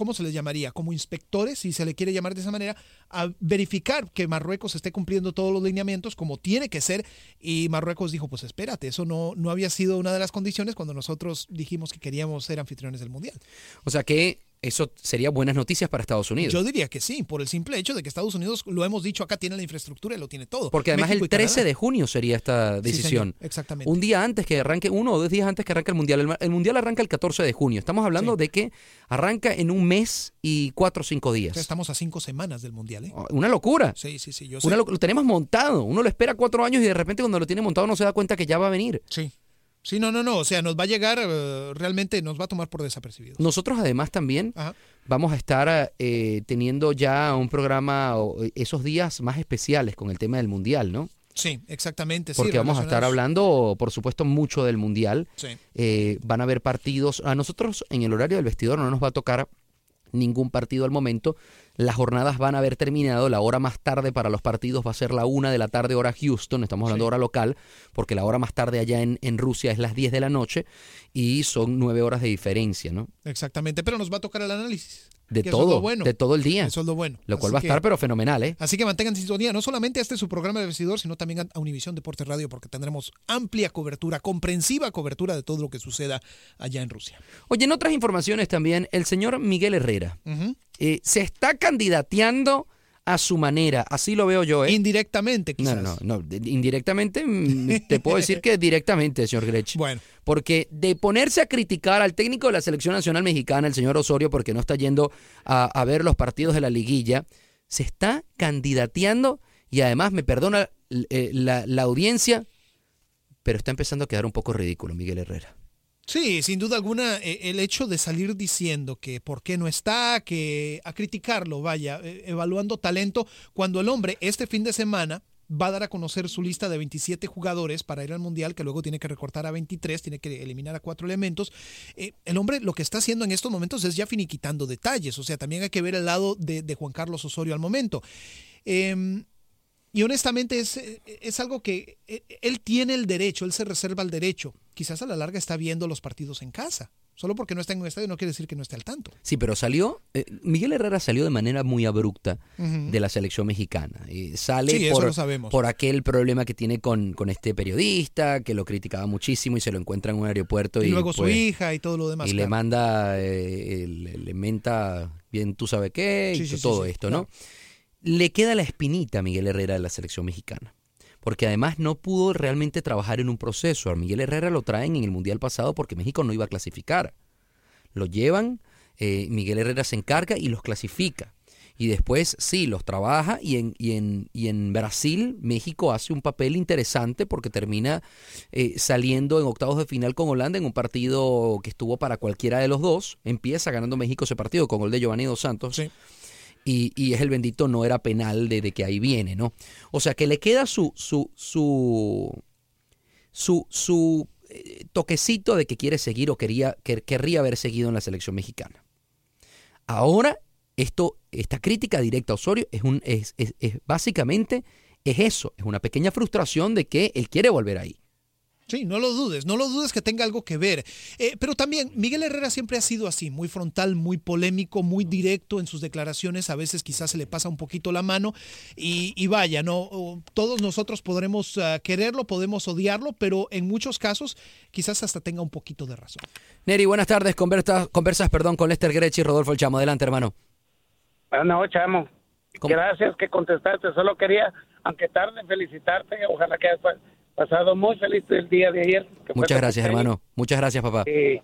A: ¿cómo se les llamaría? Como inspectores, si se le quiere llamar de esa manera, a verificar que Marruecos esté cumpliendo todos los lineamientos como tiene que ser. Y Marruecos dijo, pues espérate, eso no, no había sido una de las condiciones cuando nosotros dijimos que queríamos ser anfitriones del Mundial.
B: O sea que eso sería buenas noticias para Estados Unidos.
A: Yo diría que sí, por el simple hecho de que Estados Unidos, lo hemos dicho acá, tiene la infraestructura y lo tiene todo.
B: Porque además
A: México
B: el 13
A: Canadá.
B: de junio sería esta decisión.
A: exactamente.
B: Un día antes que arranque, uno o dos días antes que arranque el Mundial. El, el Mundial arranca el 14 de junio. Estamos hablando de que arranca en un mes y cuatro o cinco días.
A: estamos a cinco semanas del Mundial, ¿eh?
B: Una locura.
A: Sí, sí, sí. Yo sé.
B: Una loc- lo tenemos montado. Uno lo espera cuatro años y de repente cuando lo tiene montado no se da cuenta que ya va a venir.
A: Sí. Sí, no, no, no. O sea, nos va a llegar, eh, realmente nos va a tomar por desapercibidos.
B: Nosotros además también
A: Ajá.
B: vamos a estar eh, teniendo ya un programa esos días más especiales con el tema del Mundial, ¿no?
A: Sí, exactamente. sí,
B: Porque vamos a estar hablando, por supuesto, mucho del Mundial.
A: Sí.
B: Eh, van a haber partidos. A nosotros en el horario del vestidor no nos va a tocar ningún partido al momento. Las jornadas van a haber terminado. La hora más tarde para los partidos va a ser la una de la tarde hora Houston. Estamos hablando de hora local, porque la hora más tarde allá en, en Rusia es las 10 de la noche y son nueve horas de diferencia, ¿no?
A: Exactamente, pero nos va a tocar el análisis.
B: De
A: que eso es
B: todo,
A: lo bueno.
B: de todo el día.
A: Eso es lo bueno.
B: Lo cual
A: Así
B: va a
A: que-
B: estar pero fenomenal, ¿eh?
A: Así que mantengan sintonía, no solamente a este su programa de vestidor, sino también a- Univisión Deportes Radio, porque tendremos amplia cobertura, comprensiva cobertura de todo lo que suceda allá en Rusia.
B: Oye, en otras informaciones también, el señor Miguel Herrera eh, se está candidateando a su manera. Así lo veo yo, ¿eh?
A: Indirectamente,
B: No,
A: quizás.
B: no, no, de- indirectamente mm, te puedo decir que directamente, señor Grech.
A: Bueno.
B: Porque de ponerse a criticar al técnico de la selección nacional mexicana, el señor Osorio, porque no está yendo a, a ver los partidos de la liguilla, se está candidateando y además me perdona eh, la, la audiencia, pero está empezando a quedar un poco ridículo Miguel Herrera.
A: Sí, sin duda alguna, eh, el hecho de salir diciendo que por qué no está, que a criticarlo, vaya, eh, evaluando talento, cuando el hombre este fin de semana va a dar a conocer su lista de 27 jugadores para ir al Mundial, que luego tiene que recortar a 23, tiene que eliminar a cuatro elementos. Eh, el hombre lo que está haciendo en estos momentos es ya finiquitando detalles, o sea, también hay que ver el lado de, de Juan Carlos Osorio al momento. Eh, y honestamente es, es algo que eh, él tiene el derecho, él se reserva el derecho. Quizás a la larga está viendo los partidos en casa. Solo porque no está en un estadio no quiere decir que no esté al tanto.
B: Sí, pero salió, eh, Miguel Herrera salió de manera muy abrupta de la selección mexicana. Eh, sale
A: Sí,
B: por, por aquel problema que tiene con, con este periodista, que lo criticaba muchísimo y se lo encuentra en un aeropuerto.
A: Y,
B: Y,
A: luego su
B: pues,
A: hija y todo lo demás.
B: y le manda, eh, le, le menta bien tú sabes qué,
A: Sí,
B: y
A: sí,
B: todo esto, ¿no? Le queda la espinita a Miguel Herrera de la selección mexicana. Porque además no pudo realmente trabajar en un proceso. A Miguel Herrera lo traen en el Mundial pasado porque México no iba a clasificar. Lo llevan, eh, Miguel Herrera se encarga y los clasifica. Y después sí, los trabaja y en, y en, y en Brasil México hace un papel interesante porque termina eh, saliendo en octavos de final con Holanda en un partido que estuvo para cualquiera de los dos. Empieza ganando México ese partido con gol de Giovanni Dos Santos. Y, y es el bendito no era penal de, que ahí viene, ¿no? O sea que le queda su, su, su, su, su eh, toquecito de que quiere seguir o quería, que, querría haber seguido en la selección mexicana. Ahora, esto, esta crítica directa a Osorio es, un, es, es- es básicamente es eso, es una pequeña frustración de que él quiere volver ahí.
A: Sí, no lo dudes, no lo dudes que tenga algo que ver. Eh, pero también Miguel Herrera siempre ha sido así, muy frontal, muy polémico, muy directo en sus declaraciones. A veces quizás se le pasa un poquito la mano y, y vaya, no, todos nosotros podremos ah, quererlo, podemos odiarlo, pero en muchos casos quizás hasta tenga un poquito de razón.
B: Neri, buenas tardes. Conversas, conversas perdón, con Lester Grechi y Rodolfo El Chamo. Adelante, hermano.
E: No, chamo. Gracias que contestaste. Solo quería, aunque tarde, felicitarte. Ojalá que pasado muy feliz el día de ayer.
B: Muchas gracias, hermano. Muchas gracias, papá.
E: Y,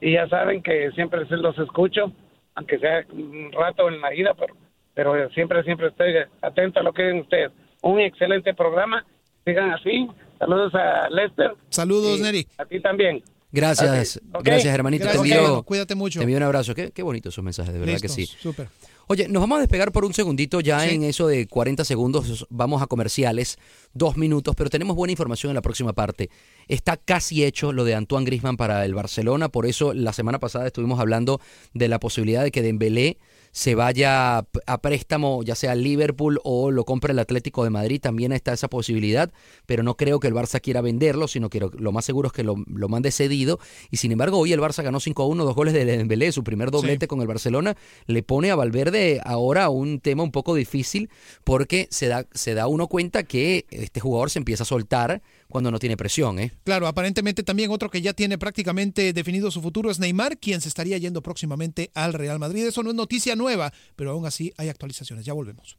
E: y ya saben que siempre se los escucho, aunque sea un rato en la ida, pero, pero siempre, siempre estoy atento a lo que digan ustedes. Un excelente programa. Sigan así. Saludos a Lester.
A: Saludos, Neri.
E: A ti también.
B: Gracias, gracias, hermanito.
A: Gracias,
B: te envío.
A: Cuídate mucho.
B: Te envío un abrazo. Qué, qué bonito esos mensajes, de verdad que sí.
A: Súper.
B: Oye, nos vamos a despegar por un segundito, ya
A: Sí.
B: en eso de 40 segundos vamos a comerciales, dos minutos, pero tenemos buena información en la próxima parte. Está casi hecho lo de Antoine Grisman para el Barcelona, por eso la semana pasada estuvimos hablando de la posibilidad de que Dembélé se vaya a préstamo, ya sea Liverpool o lo compre el Atlético de Madrid, también está esa posibilidad, pero no creo que el Barça quiera venderlo, sino que lo, lo más seguro es que lo, lo mande cedido. Y sin embargo, hoy el Barça ganó 5 a 1, dos goles de Dembélé, su primer doblete con el Barcelona, le pone a Valverde ahora un tema un poco difícil porque se da, se da uno cuenta que este jugador se empieza a soltar cuando no tiene presión, ¿eh?
A: Claro, aparentemente también otro que ya tiene prácticamente definido su futuro es Neymar, quien se estaría yendo próximamente al Real Madrid. Eso no es noticia nueva, pero aún así hay actualizaciones. Ya volvemos.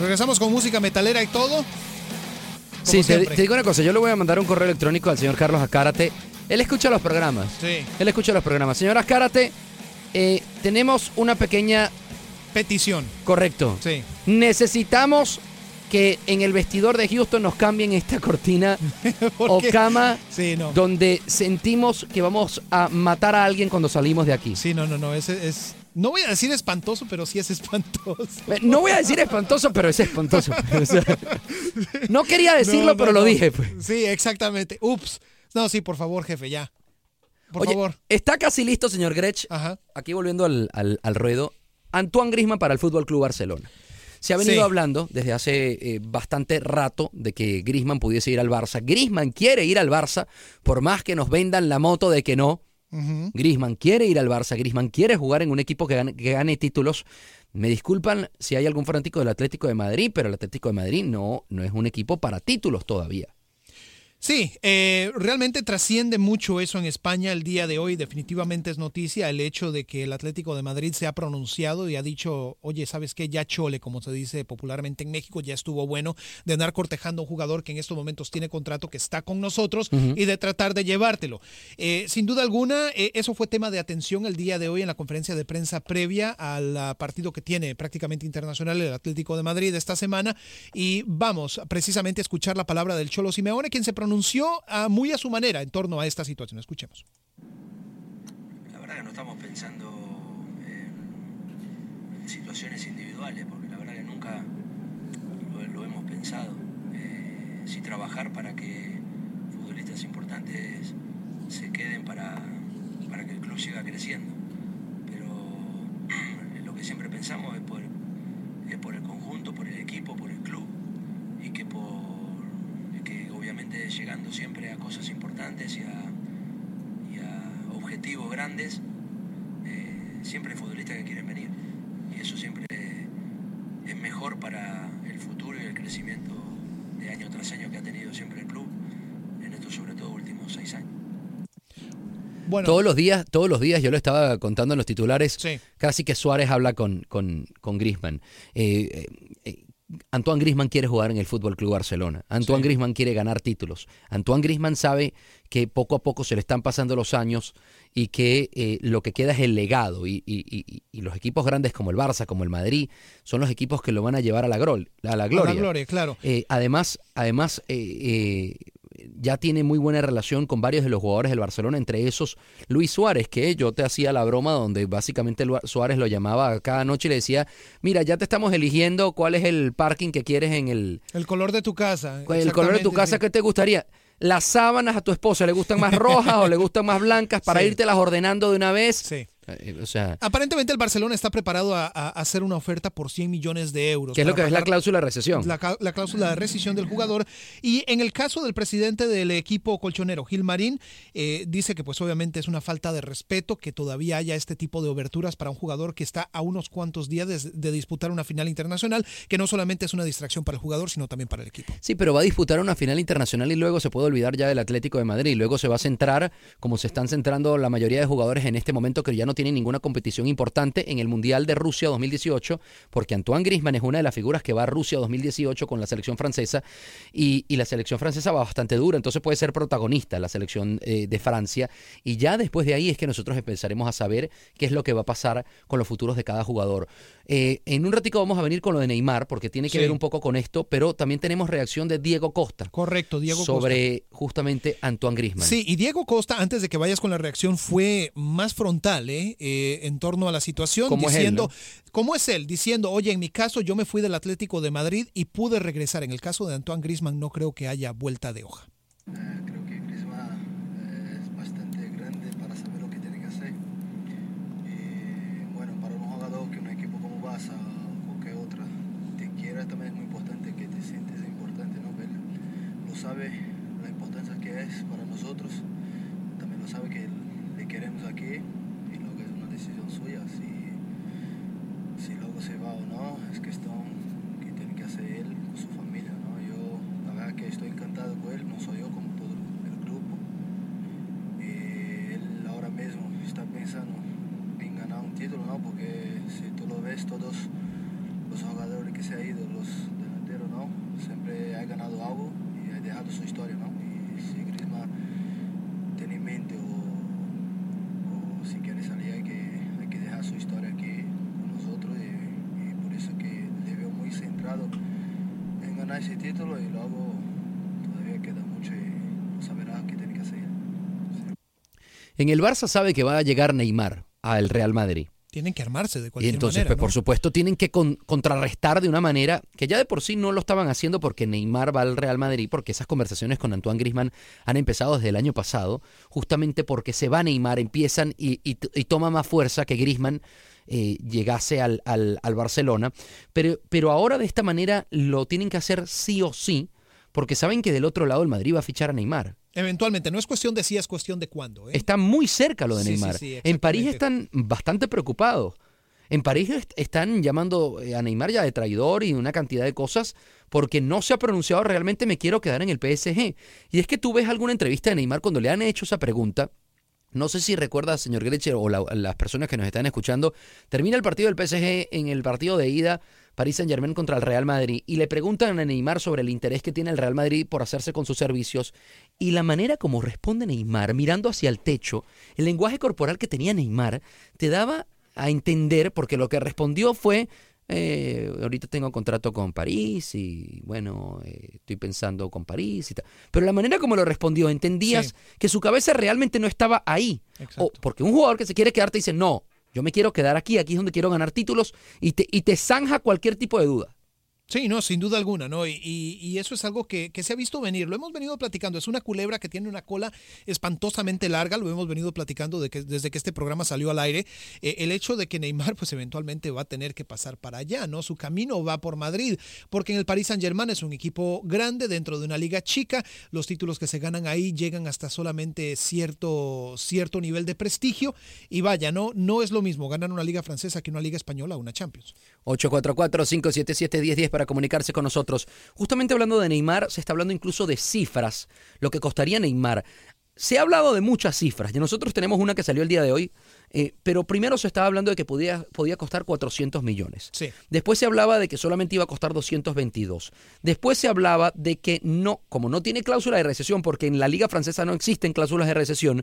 A: Regresamos con música metalera y todo.
B: Sí, te, digo una cosa, yo le voy a mandar un correo electrónico al señor Carlos Acárate. Él escucha los programas.
A: Sí.
B: Él escucha los programas. Señor Acárate, eh, tenemos una pequeña...
A: Petición.
B: Correcto.
A: Sí.
B: Necesitamos que en el vestidor de Houston nos cambien esta cortina o cama
A: Sí, no.
B: donde sentimos que vamos a matar a alguien cuando salimos de aquí.
A: Sí, no, no, no. Ese es. No voy a decir espantoso, pero sí es espantoso.
B: Eh, No voy a decir espantoso, pero es espantoso. O sea, no quería decirlo,
A: No, no,
B: pero lo dije. pues.
A: Sí, exactamente. Ups. No, sí, por favor, jefe, ya. Por
B: Oye,
A: favor.
B: Está casi listo, señor Grech. Aquí volviendo al, al- al ruedo. Antoine Grisman para el Fútbol Club Barcelona. Se ha venido
A: Sí.
B: hablando desde hace eh, bastante rato de que Grisman pudiese ir al Barça. Grisman quiere ir al Barça, por más que nos vendan la moto de que no. Grisman quiere ir al Barça, Grisman quiere jugar en un equipo que gane, que gane títulos. Me disculpan si hay algún fanático del Atlético de Madrid, pero el Atlético de Madrid no, no es un equipo para títulos todavía.
A: Sí, eh, realmente trasciende mucho eso en España el día de hoy. Definitivamente es noticia el hecho de que el Atlético de Madrid se ha pronunciado y ha dicho, oye, ¿sabes qué? Ya chole, como se dice popularmente en México, ya estuvo bueno de andar cortejando a un jugador que en estos momentos tiene contrato, que está con nosotros y de tratar de llevártelo. Eh, sin duda alguna, eh, eso fue tema de atención el día de hoy en la conferencia de prensa previa al ah, partido que tiene prácticamente internacional el Atlético de Madrid esta semana. Y vamos precisamente a escuchar la palabra del Cholo Simeone, quien se pronunció ah, muy a su manera en torno a esta situación. Escuchemos.
F: La verdad que no estamos pensando en situaciones individuales, porque la verdad que nunca lo hemos pensado. Eh, sí trabajar para que futbolistas importantes se queden para, para que el club siga creciendo. Pero lo que siempre pensamos es por, es por el conjunto, por el equipo, por el club y que por que llegando siempre a cosas importantes y a, y a objetivos grandes, eh, siempre hay futbolistas que quieren venir. Y eso siempre es mejor para el futuro y el crecimiento de año tras año que ha tenido siempre el club en estos sobre todo últimos seis años.
A: Bueno,
B: Todos los días, todos los días, yo lo estaba contando en los titulares, casi que Suárez habla con, con, con Griezmann. Eh, eh, eh, Antoine Griezmann quiere jugar en el Fútbol Club Barcelona. Antoine Griezmann quiere ganar títulos. Antoine Griezmann sabe que poco a poco se le están pasando los años y que eh, lo que queda es el legado. Y, y- y- y los equipos grandes como el Barça, como el Madrid, son los equipos que lo van a llevar a la, grol- a la gloria.
A: A la gloria, claro.
B: Eh, además, además eh, ya tiene muy buena relación con varios de los jugadores del Barcelona, entre esos Luis Suárez, que yo te hacía la broma donde básicamente Suárez lo llamaba cada noche y le decía, mira, ya te estamos eligiendo cuál es el parking que quieres en el,
A: el color de tu casa.
B: el color de tu casa que te gustaría. Las sábanas a tu esposa le gustan más rojas o le gustan más blancas para
A: Sí.
B: írtelas ordenando de una vez.
A: Sí.
B: Eh, O sea,
A: Aparentemente el Barcelona está preparado a, a hacer una oferta por 100 millones de euros.
B: ¿qué es lo que es la cláusula de recesión?
A: La, cláusula de rescisión del jugador. Y en el caso del presidente del equipo colchonero, Gil Marín, eh, dice que pues obviamente es una falta de respeto que todavía haya este tipo de oberturas para un jugador que está a unos cuantos días de, de disputar una final internacional, que no solamente es una distracción para el jugador, sino también para el equipo.
B: Sí, pero va a disputar una final internacional y luego se puede olvidar ya del Atlético de Madrid. Y luego se va a centrar, como se están centrando la mayoría de jugadores en este momento, que ya no tienen ninguna competición importante en el Mundial de Rusia 2018, porque Antoine Griezmann es una de las figuras que va a Rusia 2018 con la selección francesa y, y la selección francesa va bastante dura, entonces puede ser protagonista la selección eh, de Francia. Y ya después de ahí es que nosotros empezaremos a saber qué es lo que va a pasar con los futuros de cada jugador. Eh, en un ratico vamos a venir con lo de Neymar, porque tiene que
A: Sí.
B: ver un poco con esto, pero también tenemos reacción de Diego Costa.
A: Correcto, Diego Costa.
B: sobre justamente Antoine Griezmann.
A: Sí, y Diego Costa, antes de que vayas con la reacción, fue más frontal ¿eh? Eh, en torno a la situación,
B: ¿Cómo es él,
A: diciendo,
B: no?
A: ¿cómo es él? Diciendo, oye, en mi caso yo me fui del Atlético de Madrid y pude regresar. En el caso de Antoine Griezmann no creo que haya vuelta de hoja.
G: Creo que Griezmann eh, es bastante grande para saber lo que tiene que hacer. Y bueno, para un jugador que un equipo como Barça o cualquier otra te quiera, también es muy importante que te sientes importante, ¿no? Él lo sabe la importancia que es para nosotros, también lo sabe que le queremos aquí y luego es una decisión suya. Si, si luego se va o no, es cuestión que tiene que hacer él con su familia, ¿no? Yo, la verdad que estoy encantado con él, no soy yo como todo el grupo. Y él ahora mismo está pensando en ganar un título, ¿no? Porque si tú lo ves, todos los jugadores que se han ido, los delanteros, ¿no? Siempre ha ganado algo y ha dejado su historia, ¿no? Y si Griezmann tiene en mente o, o si quiere salir, hay que, hay que dejar su historia aquí con nosotros y, y por eso que le veo muy centrado en ganar ese título y luego todavía queda mucho y no saberá qué tiene que hacer.
B: En el Barça sabe que va a llegar Neymar al Real Madrid.
A: Tienen que armarse de
B: Y
A: cualquier
B: entonces,
A: manera.
B: pues,
A: ¿no?
B: por supuesto, tienen que con- contrarrestar de una manera que ya de por sí no lo estaban haciendo porque Neymar va al Real Madrid, porque esas conversaciones con Antoine Griezmann han empezado desde el año pasado, justamente porque se va Neymar, empiezan y, y- y toma más fuerza que Griezmann eh, llegase al, al- al Barcelona. Pero, pero ahora de esta manera lo tienen que hacer sí o sí, porque saben que del otro lado el Madrid va a fichar a Neymar.
A: Eventualmente, no es cuestión de si, es cuestión de cuándo. ¿eh?
B: Está muy cerca lo de
A: Sí, sí,
B: Neymar.
A: sí,
B: en París están bastante preocupados. En París est- están llamando eh, a Neymar ya de traidor y una cantidad de cosas porque no se ha pronunciado realmente me quiero quedar en el PSG. Y es que tú ves alguna entrevista de Neymar cuando le han hecho esa pregunta. No sé si recuerda, señor Grecher, o la- las personas que nos están escuchando, termina el partido del PSG en el partido de ida París Saint Germain contra el Real Madrid y le preguntan a Neymar sobre el interés que tiene el Real Madrid por hacerse con sus servicios y la manera como responde Neymar mirando hacia el techo, el lenguaje corporal que tenía Neymar te daba a entender porque lo que respondió fue eh, ahorita tengo contrato con París y bueno, eh, estoy pensando con París y tal. Pero la manera como lo respondió, entendías
A: Sí.
B: que su cabeza realmente no estaba ahí. O porque un jugador que se quiere quedar te dice, no, yo me quiero quedar aquí, aquí es donde quiero ganar títulos y te, y te zanja cualquier tipo de duda.
A: Sí, no, sin duda alguna, ¿no? Y, y- eso es algo que, que se ha visto venir. Lo hemos venido platicando. Es una culebra que tiene una cola espantosamente larga. Lo hemos venido platicando de que, desde que este programa salió al aire. Eh, el hecho de que Neymar, pues eventualmente va a tener que pasar para allá, ¿no? Su camino va por Madrid, porque en el Paris Saint Germain es un equipo grande dentro de una liga chica. Los títulos que se ganan ahí llegan hasta solamente cierto, cierto nivel de prestigio. Y vaya, no, no es lo mismo ganar una liga francesa que una liga española o una Champions.
B: 844-577-1010 para comunicarse con nosotros. Justamente hablando de Neymar, se está hablando incluso de cifras, lo que costaría Neymar. Se ha hablado de muchas cifras, y nosotros tenemos una que salió el día de hoy, eh, pero primero se estaba hablando de que podía, podía costar 400 millones.
A: Sí.
B: Después se hablaba de que solamente iba a costar 222. Después se hablaba de que no, como no tiene cláusula de recesión, porque en la liga francesa no existen cláusulas de recesión,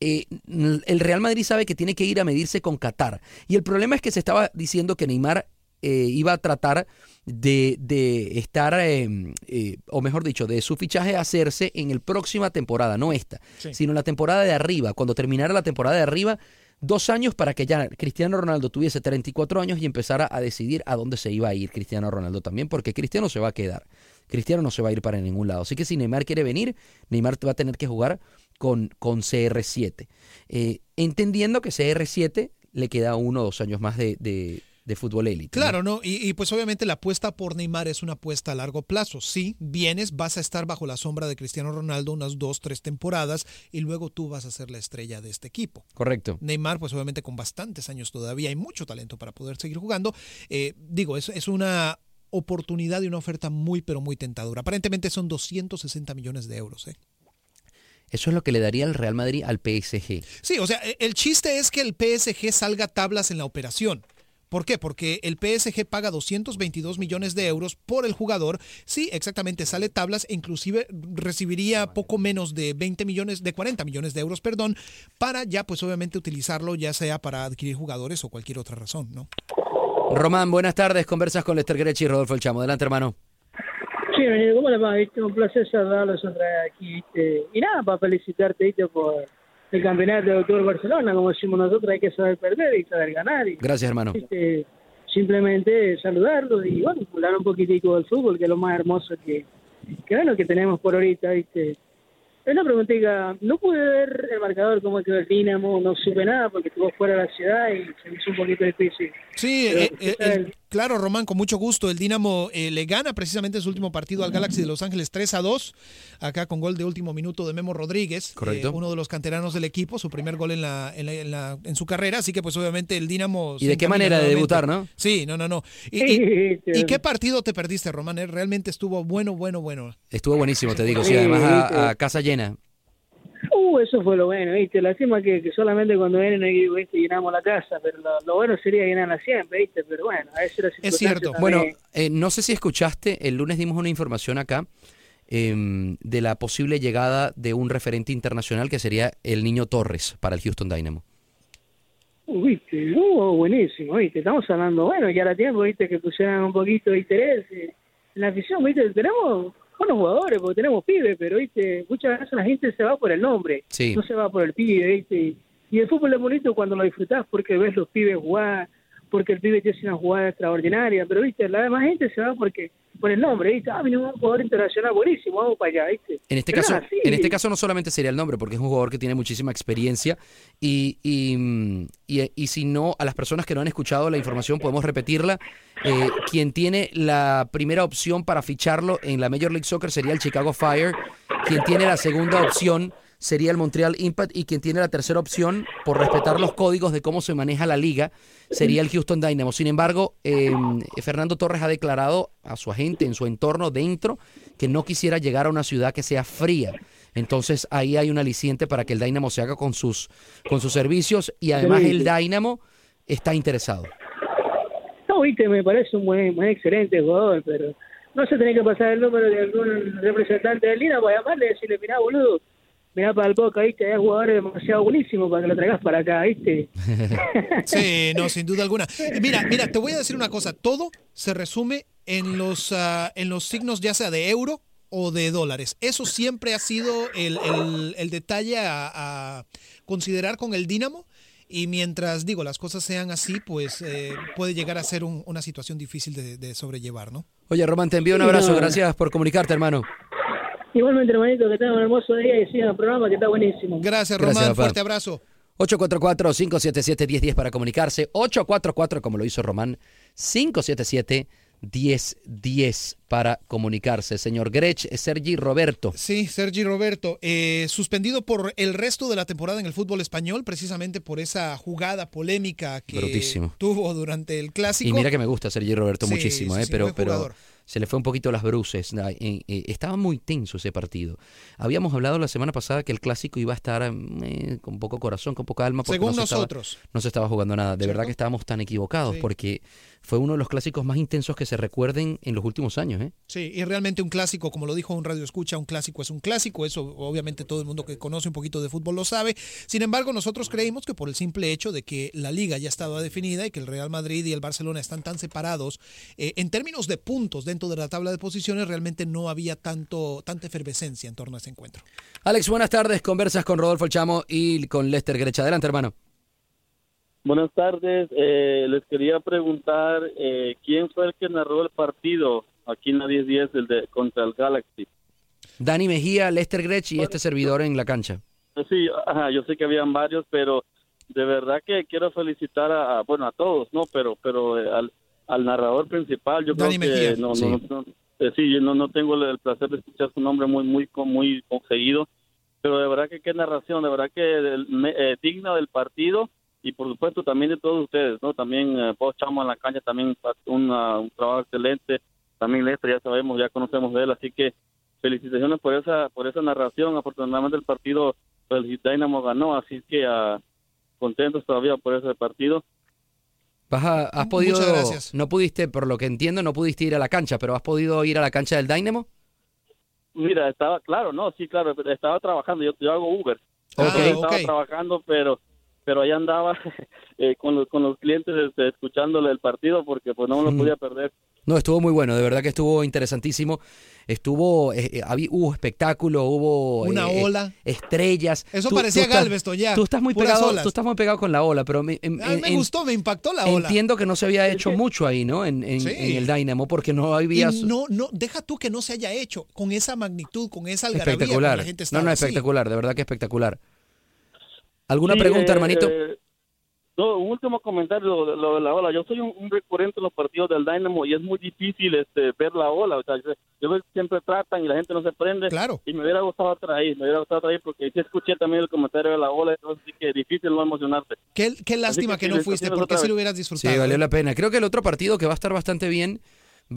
B: eh, el Real Madrid sabe que tiene que ir a medirse con Qatar. Y el problema es que se estaba diciendo que Neymar eh, iba a tratar de, de estar, eh, eh, o mejor dicho, de su fichaje hacerse en el próxima temporada, no esta,
H: Sí.
B: sino la temporada de arriba. Cuando terminara la temporada de arriba, dos años para que ya Cristiano Ronaldo tuviese 34 años y empezara a decidir a dónde se iba a ir Cristiano Ronaldo también, porque Cristiano se va a quedar. Cristiano no se va a ir para ningún lado. Así que si Neymar quiere venir, Neymar va a tener que jugar con, con CR7. Eh, entendiendo que CR7 le queda uno o dos años más de, de- de fútbol élite.
A: Claro, ¿no? Y, y, pues obviamente la apuesta por Neymar es una apuesta a largo plazo. Sí, vienes, vas a estar bajo la sombra de Cristiano Ronaldo unas dos, tres temporadas y luego tú vas a ser la estrella de este equipo.
B: Correcto.
A: Neymar, pues obviamente con bastantes años todavía y mucho talento para poder seguir jugando. Eh, digo, es, es una oportunidad y una oferta muy, pero muy tentadora. Aparentemente son 260 millones de euros. ¿eh?
B: Eso es lo que le daría el Real Madrid al PSG.
A: Sí, o sea, e- el chiste es que el PSG salga tablas en la operación. ¿Por qué? Porque el PSG paga 222 millones de euros por el jugador. Sí, exactamente, sale tablas e inclusive recibiría poco menos de 20 millones, de 40 millones de euros, perdón, para ya pues obviamente utilizarlo ya sea para adquirir jugadores o cualquier otra razón, ¿no?
B: Román, buenas tardes. Conversas con Lester Grechi y Rodolfo El Chamo. Adelante, hermano.
I: Sí, ¿cómo le va? Un placer saludarlos otra vez aquí. Y nada, para felicitarte por el campeonato de Autor Barcelona. Como decimos nosotros, hay que saber perder y saber ganar. Y,
B: Gracias, hermano.
I: ¿viste? Simplemente saludarlos y, bueno, hablar un poquitico del fútbol, que es lo más hermoso que, que, bueno, que tenemos por ahorita, ¿viste? Una preguntita, no pude ver el marcador, cómo quedó el Dinamo, no supe nada porque estuvo fuera de la ciudad y se me hizo un poquito difícil.
A: Sí,
I: Pero,
A: eh, eh, el- claro, Román, con mucho gusto. El Dinamo eh, le gana precisamente en su último partido al Galaxy de Los Ángeles 3 a 2, acá con gol de último minuto de Memo Rodríguez,
B: Correcto.
A: eh, uno de los canteranos del equipo, su primer gol en, la, en, la- en la- en su carrera, así que pues obviamente el Dinamo...
B: ¿Y de qué manera de debutar, no?
A: Sí, no, no, no. ¿Y, qué partido te perdiste, Román? Eh, Realmente estuvo bueno, bueno, bueno.
B: Estuvo buenísimo, te digo. Sí, además a casa llena.
I: Uh, eso fue lo bueno, ¿viste? Lástima que, que solamente cuando vienen aquí, ¿viste? Llenamos la casa, pero lo, lo bueno sería llenarla siempre, ¿viste? Pero bueno, a veces la circunstancia
B: Bueno,
I: también-
B: eh, no sé si escuchaste, el lunes dimos una información acá em, de la posible llegada de un referente internacional que sería el niño Torres para el Houston Dynamo.
I: ¿viste? Uh, buenísimo, ¿viste? Estamos hablando, bueno, ya era tiempo, ¿viste? Que pusieran un poquito de interés en la afición, ¿viste? Tenemos buenos jugadores, porque tenemos pibes, pero, ¿viste? Muchas veces la gente se va por el nombre,
B: Sí.
I: no se va por el pibe, ¿viste? Y el fútbol es bonito cuando lo disfrutás porque ves los pibes jugar, porque el pibe tiene una jugada extraordinaria, pero, ¿viste? La demás gente se va porque por el nombre, ¿viste? Ah, vino un jugador internacional buenísimo, vamos para allá, ¿viste?
B: En este
I: Pero
B: caso, en este caso no solamente sería el nombre, porque es un jugador que tiene muchísima experiencia y, y, y- y si no, a las personas que no han escuchado la información podemos repetirla. Eh, quien tiene la primera opción para ficharlo en la Major League Soccer sería el Chicago Fire. Quien tiene la segunda opción sería el Montreal Impact y quien tiene la tercera opción, por respetar los códigos de cómo se maneja la liga, sería el Houston Dynamo. Sin embargo, eh, Fernando Torres ha declarado a su agente en su entorno dentro que no quisiera llegar a una ciudad que sea fría. Entonces ahí hay un aliciente para que el Dynamo se haga con sus, con sus servicios y además el Dynamo está interesado.
I: No, viste, me parece un buen, buen excelente jugador, pero no se tiene que pasar el número de algún representante del para llamarle y decirle, mirá, boludo, mirá para el Boca, viste, hay jugadores demasiado buenísimos para que lo traigas para acá, viste.
A: Sí, no, sin duda alguna. Y Mira, mira, te voy a decir una cosa. Todo se resume en los, ah, en los signos ya sea de euro o de dólares. Eso siempre ha sido el, el- el detalle a, a considerar con el Dinamo. Y mientras, digo, las cosas sean así, pues eh, puede llegar a ser un- una situación difícil de, de sobrellevar, ¿no?
B: Oye, Román, te envío un abrazo. Gracias por comunicarte, hermano.
I: Igualmente, hermanito, que tengan un hermoso día y sigan el programa que está buenísimo.
A: Gracias,
B: Gracias,
A: Román.
B: papá.
A: Fuerte abrazo.
B: 844-577-1010 para comunicarse. 844, como lo hizo Román, 577-1010 para comunicarse. Señor Grech, Sergi Roberto.
A: Sí, Sergi Roberto, eh, suspendido por el resto de la temporada en el fútbol español, precisamente por esa jugada polémica que
B: Brutísimo.
A: tuvo durante el clásico.
B: Y mira que me gusta Sergi Roberto
A: Sí,
B: muchísimo,
A: sí,
B: eh,
A: sí,
B: pero, pero
A: jugador.
B: Se le fue un poquito las bruces. Na- eh, eh, estaba muy tenso ese partido. Habíamos hablado la semana pasada que el clásico iba a estar eh, con poco corazón, con poca alma. porque
A: Según
B: no se estaba-
A: nosotros.
B: no se estaba jugando nada. De verdad que estábamos tan equivocados
A: Sí.
B: porque fue uno de los clásicos más intensos que se recuerden en los últimos años. ¿eh?
A: Sí, y realmente un clásico, como lo dijo un radio escucha, un clásico es un clásico, eso obviamente todo el mundo que conoce un poquito de fútbol lo sabe. Sin embargo, nosotros creímos que por el simple hecho de que la liga ya estaba definida y que el Real Madrid y el Barcelona están tan separados, eh, en términos de puntos dentro de la tabla de posiciones, realmente no había tanto, tanta efervescencia en torno a ese encuentro.
B: Alex, buenas tardes. Conversas con Rodolfo El Chamo y con Lester Grecha. Adelante, hermano.
H: Buenas tardes. Eh, les quería preguntar eh, quién fue el que narró el partido aquí en la 10-10 el de, contra el Galaxy.
B: Dani Mejía, Lester Grech y este servidor en la cancha.
H: Sí, ajá, yo sé que habían varios, pero de verdad que quiero felicitar a, a- bueno a todos, no, pero pero eh, al, al narrador principal, yo
A: Dani
H: creo
A: Mejía.
H: que no,
A: Sí.
H: no, no- eh, sí, yo no, no tengo el, placer de escuchar su nombre muy muy muy conseguido, pero de verdad que qué narración, de verdad que del- eh, digna del partido y por supuesto también de todos ustedes, ¿no? También eh, Pau Chamo en la cancha también una- un trabajo excelente, también Lester ya sabemos, ya conocemos de él, así que felicitaciones por esa por esa narración, afortunadamente el partido pues, Dynamo ganó, así que ah, contentos todavía por ese partido.
B: Vas a- has podido,
H: Muchas gracias.
B: no pudiste, por lo que entiendo, no pudiste ir a la cancha, pero has podido ir a la cancha del Dynamo.
H: Mira, estaba claro, no, sí, claro, estaba trabajando, yo, yo hago Uber,
B: Ok.
H: Entonces, estaba trabajando, pero pero ahí andaba eh, con los con los clientes este, escuchándole el partido porque pues no me lo
B: Mm.
H: podía perder.
B: No, estuvo muy bueno, de verdad que estuvo interesantísimo. Estuvo, eh, eh, había, hubo espectáculo, hubo
A: Una
B: eh, eh,
A: ola.
B: estrellas.
A: Eso parecía
B: estás-
A: Galveston ya,
B: Tú estás muy pegado,
A: olas.
B: tú estás muy pegado con la ola, pero me, en-
A: A mí me
B: en-
A: gustó, me impactó la ola.
B: entiendo que no se había hecho mucho ahí, ¿no? En, en-
A: Sí.
B: en el Dynamo, porque no había
A: Y no, no, deja tú que no se haya hecho con esa magnitud, con esa algarabía.
B: espectacular.
A: La gente
B: No, no,
A: así.
B: espectacular, de verdad que espectacular. ¿Alguna
H: Sí,
B: pregunta,
H: eh,
B: hermanito?
H: eh, no, un último comentario lo, de- lo de la ola. Yo soy un, un recurrente en los partidos del Dynamo y es muy difícil este, ver la ola. O sea, yo, yo veo que siempre tratan y la gente no se prende.
A: Claro.
H: Y me hubiera gustado ahí, me hubiera gustado ahí porque sí escuché también el comentario de la ola, entonces sí que difícil no emocionarse.
A: Qué, qué lástima que
H: que
A: no
H: sí,
A: fuiste, porque sí
H: vez.
A: lo hubieras
B: Sí,
A: disfrutado.
B: valió
A: ¿eh?
B: la pena. Creo que el otro partido que va a estar bastante bien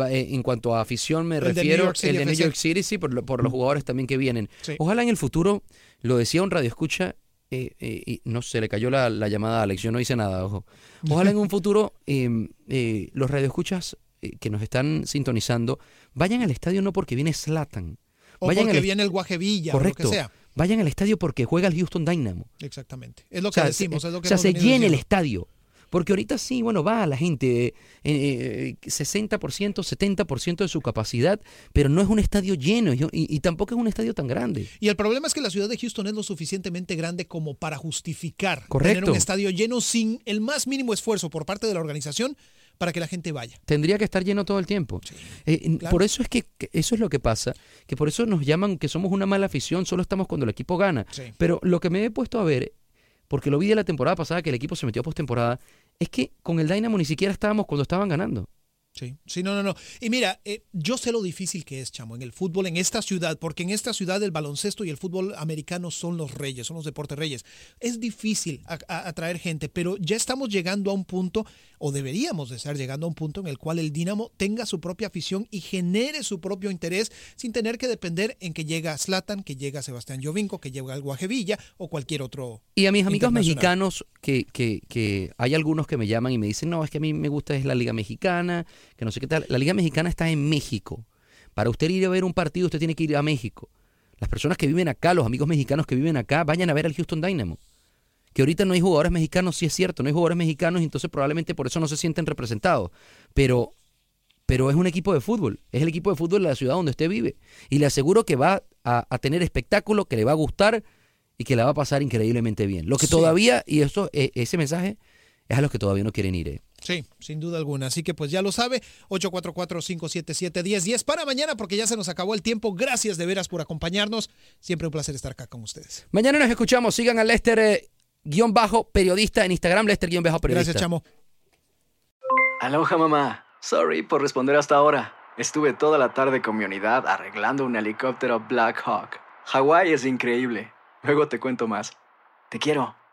B: eh, en cuanto a afición me
A: El de
B: refiero,
A: City
B: el de New. York City, sí, por, por los jugadores también que vienen.
A: Sí.
B: Ojalá en el futuro, lo decía un radio escucha, eh, eh, y no se le cayó la, la llamada a Alex, yo no hice nada, ojo. Ojalá en un futuro eh, eh, los radioescuchas eh, que nos están sintonizando vayan al estadio no porque viene Slatan.
A: O
B: Vayan
A: porque
B: al
A: viene el Guajevilla
B: Correcto.
A: o lo que sea.
B: Vayan al estadio porque juega el Houston Dynamo.
A: Exactamente. Es lo
B: O
A: que
B: sea,
A: decimos,
B: se,
A: es lo que
B: o sea, se llena el estadio. Porque ahorita sí, bueno, va la gente, eh, eh, 60%, 70% de su capacidad, pero no es un estadio lleno y, tampoco es un estadio tan grande.
A: Y el problema es que la ciudad de Houston es lo suficientemente grande como para justificar
B: Correcto.
A: tener un estadio lleno sin el más mínimo esfuerzo por parte de la organización para que la gente vaya.
B: Tendría que estar lleno todo el tiempo. Eh,
A: claro.
B: Por eso es que, que eso es lo que pasa, que por eso nos llaman que somos una mala afición, solo estamos cuando el equipo gana.
A: Sí.
B: Pero lo que me he puesto a ver, porque lo vi de la temporada pasada que el equipo se metió a postemporada, es que con el Dynamo ni siquiera estábamos cuando estaban ganando.
A: Sí, sí, no, no, no. Y mira, eh, yo sé lo difícil que es, chamo, en el fútbol, en esta ciudad, porque en esta ciudad el baloncesto y el fútbol americano son los reyes, son los deportes reyes. Es difícil atraer gente, pero ya estamos llegando a un punto, o deberíamos de estar llegando a un punto en el cual el Dinamo tenga su propia afición y genere su propio interés sin tener que depender en que llega Slatan, que llega Sebastián Jovinko, que llega el Guajevilla o cualquier otro.
B: Y a mis amigos mexicanos, que, que, que hay algunos que me llaman y me dicen, no, es que a mí me gusta es la Liga Mexicana, que no sé qué tal. La Liga Mexicana está en México. Para usted ir a ver un partido, usted tiene que ir a México. Las personas que viven acá, los amigos mexicanos que viven acá, vayan a ver al Houston Dynamo. Que ahorita no hay jugadores mexicanos, sí es cierto, no hay jugadores mexicanos, y entonces probablemente por eso no se sienten representados. Pero, pero es un equipo de fútbol, es el equipo de fútbol de la ciudad donde usted vive. Y le aseguro que va a, a tener espectáculo, que le va a gustar y que la va a pasar increíblemente bien. Lo que
A: Sí.
B: todavía, y esto, eh, ese mensaje es a los que todavía no quieren ir. eh.
A: Sí, sin duda alguna. Así que pues ya lo sabe, 844-577-1010 para mañana porque ya se nos acabó el tiempo. Gracias de veras por acompañarnos. Siempre un placer estar acá con ustedes.
B: Mañana nos escuchamos. Sigan a Lester eh, guion bajo periodista en Instagram, Lester guion bajo periodista.
A: Gracias, chamo.
J: Aloha mamá. Sorry por responder hasta ahora. Estuve toda la tarde con mi unidad arreglando un helicóptero Black Hawk. Hawái es increíble. Luego te cuento más. Te quiero.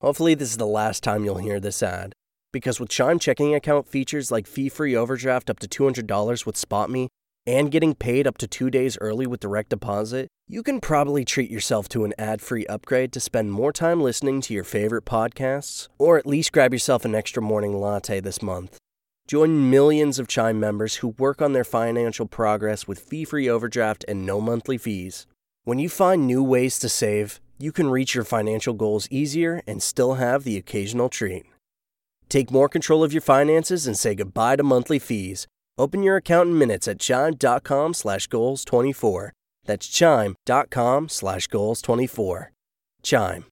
K: Hopefully, this is the last time you'll hear this ad. Because with Chime checking account features like fee free overdraft up to $200 with SpotMe and getting paid up to two days early with direct deposit, you can probably treat yourself to an ad free upgrade to spend more time listening to your favorite podcasts, or at least grab yourself an extra morning latte this month. Join millions of Chime members who work on their financial progress with fee free overdraft and no monthly fees. When you find new ways to save, you can reach your financial goals easier and still have the occasional treat. Take more control of your finances and say goodbye to monthly fees. Open your account in minutes at chime.com slash goals 24. That's chime.com slash goals 24. Chime.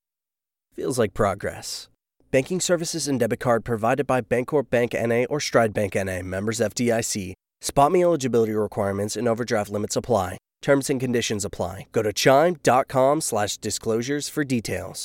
K: Feels like progress. Banking services and debit card provided by Bancorp Bank NA or Stride Bank NA, members FDIC. Spot me eligibility requirements and overdraft limits apply. Terms and conditions apply. Go to chime.com slash disclosures for details.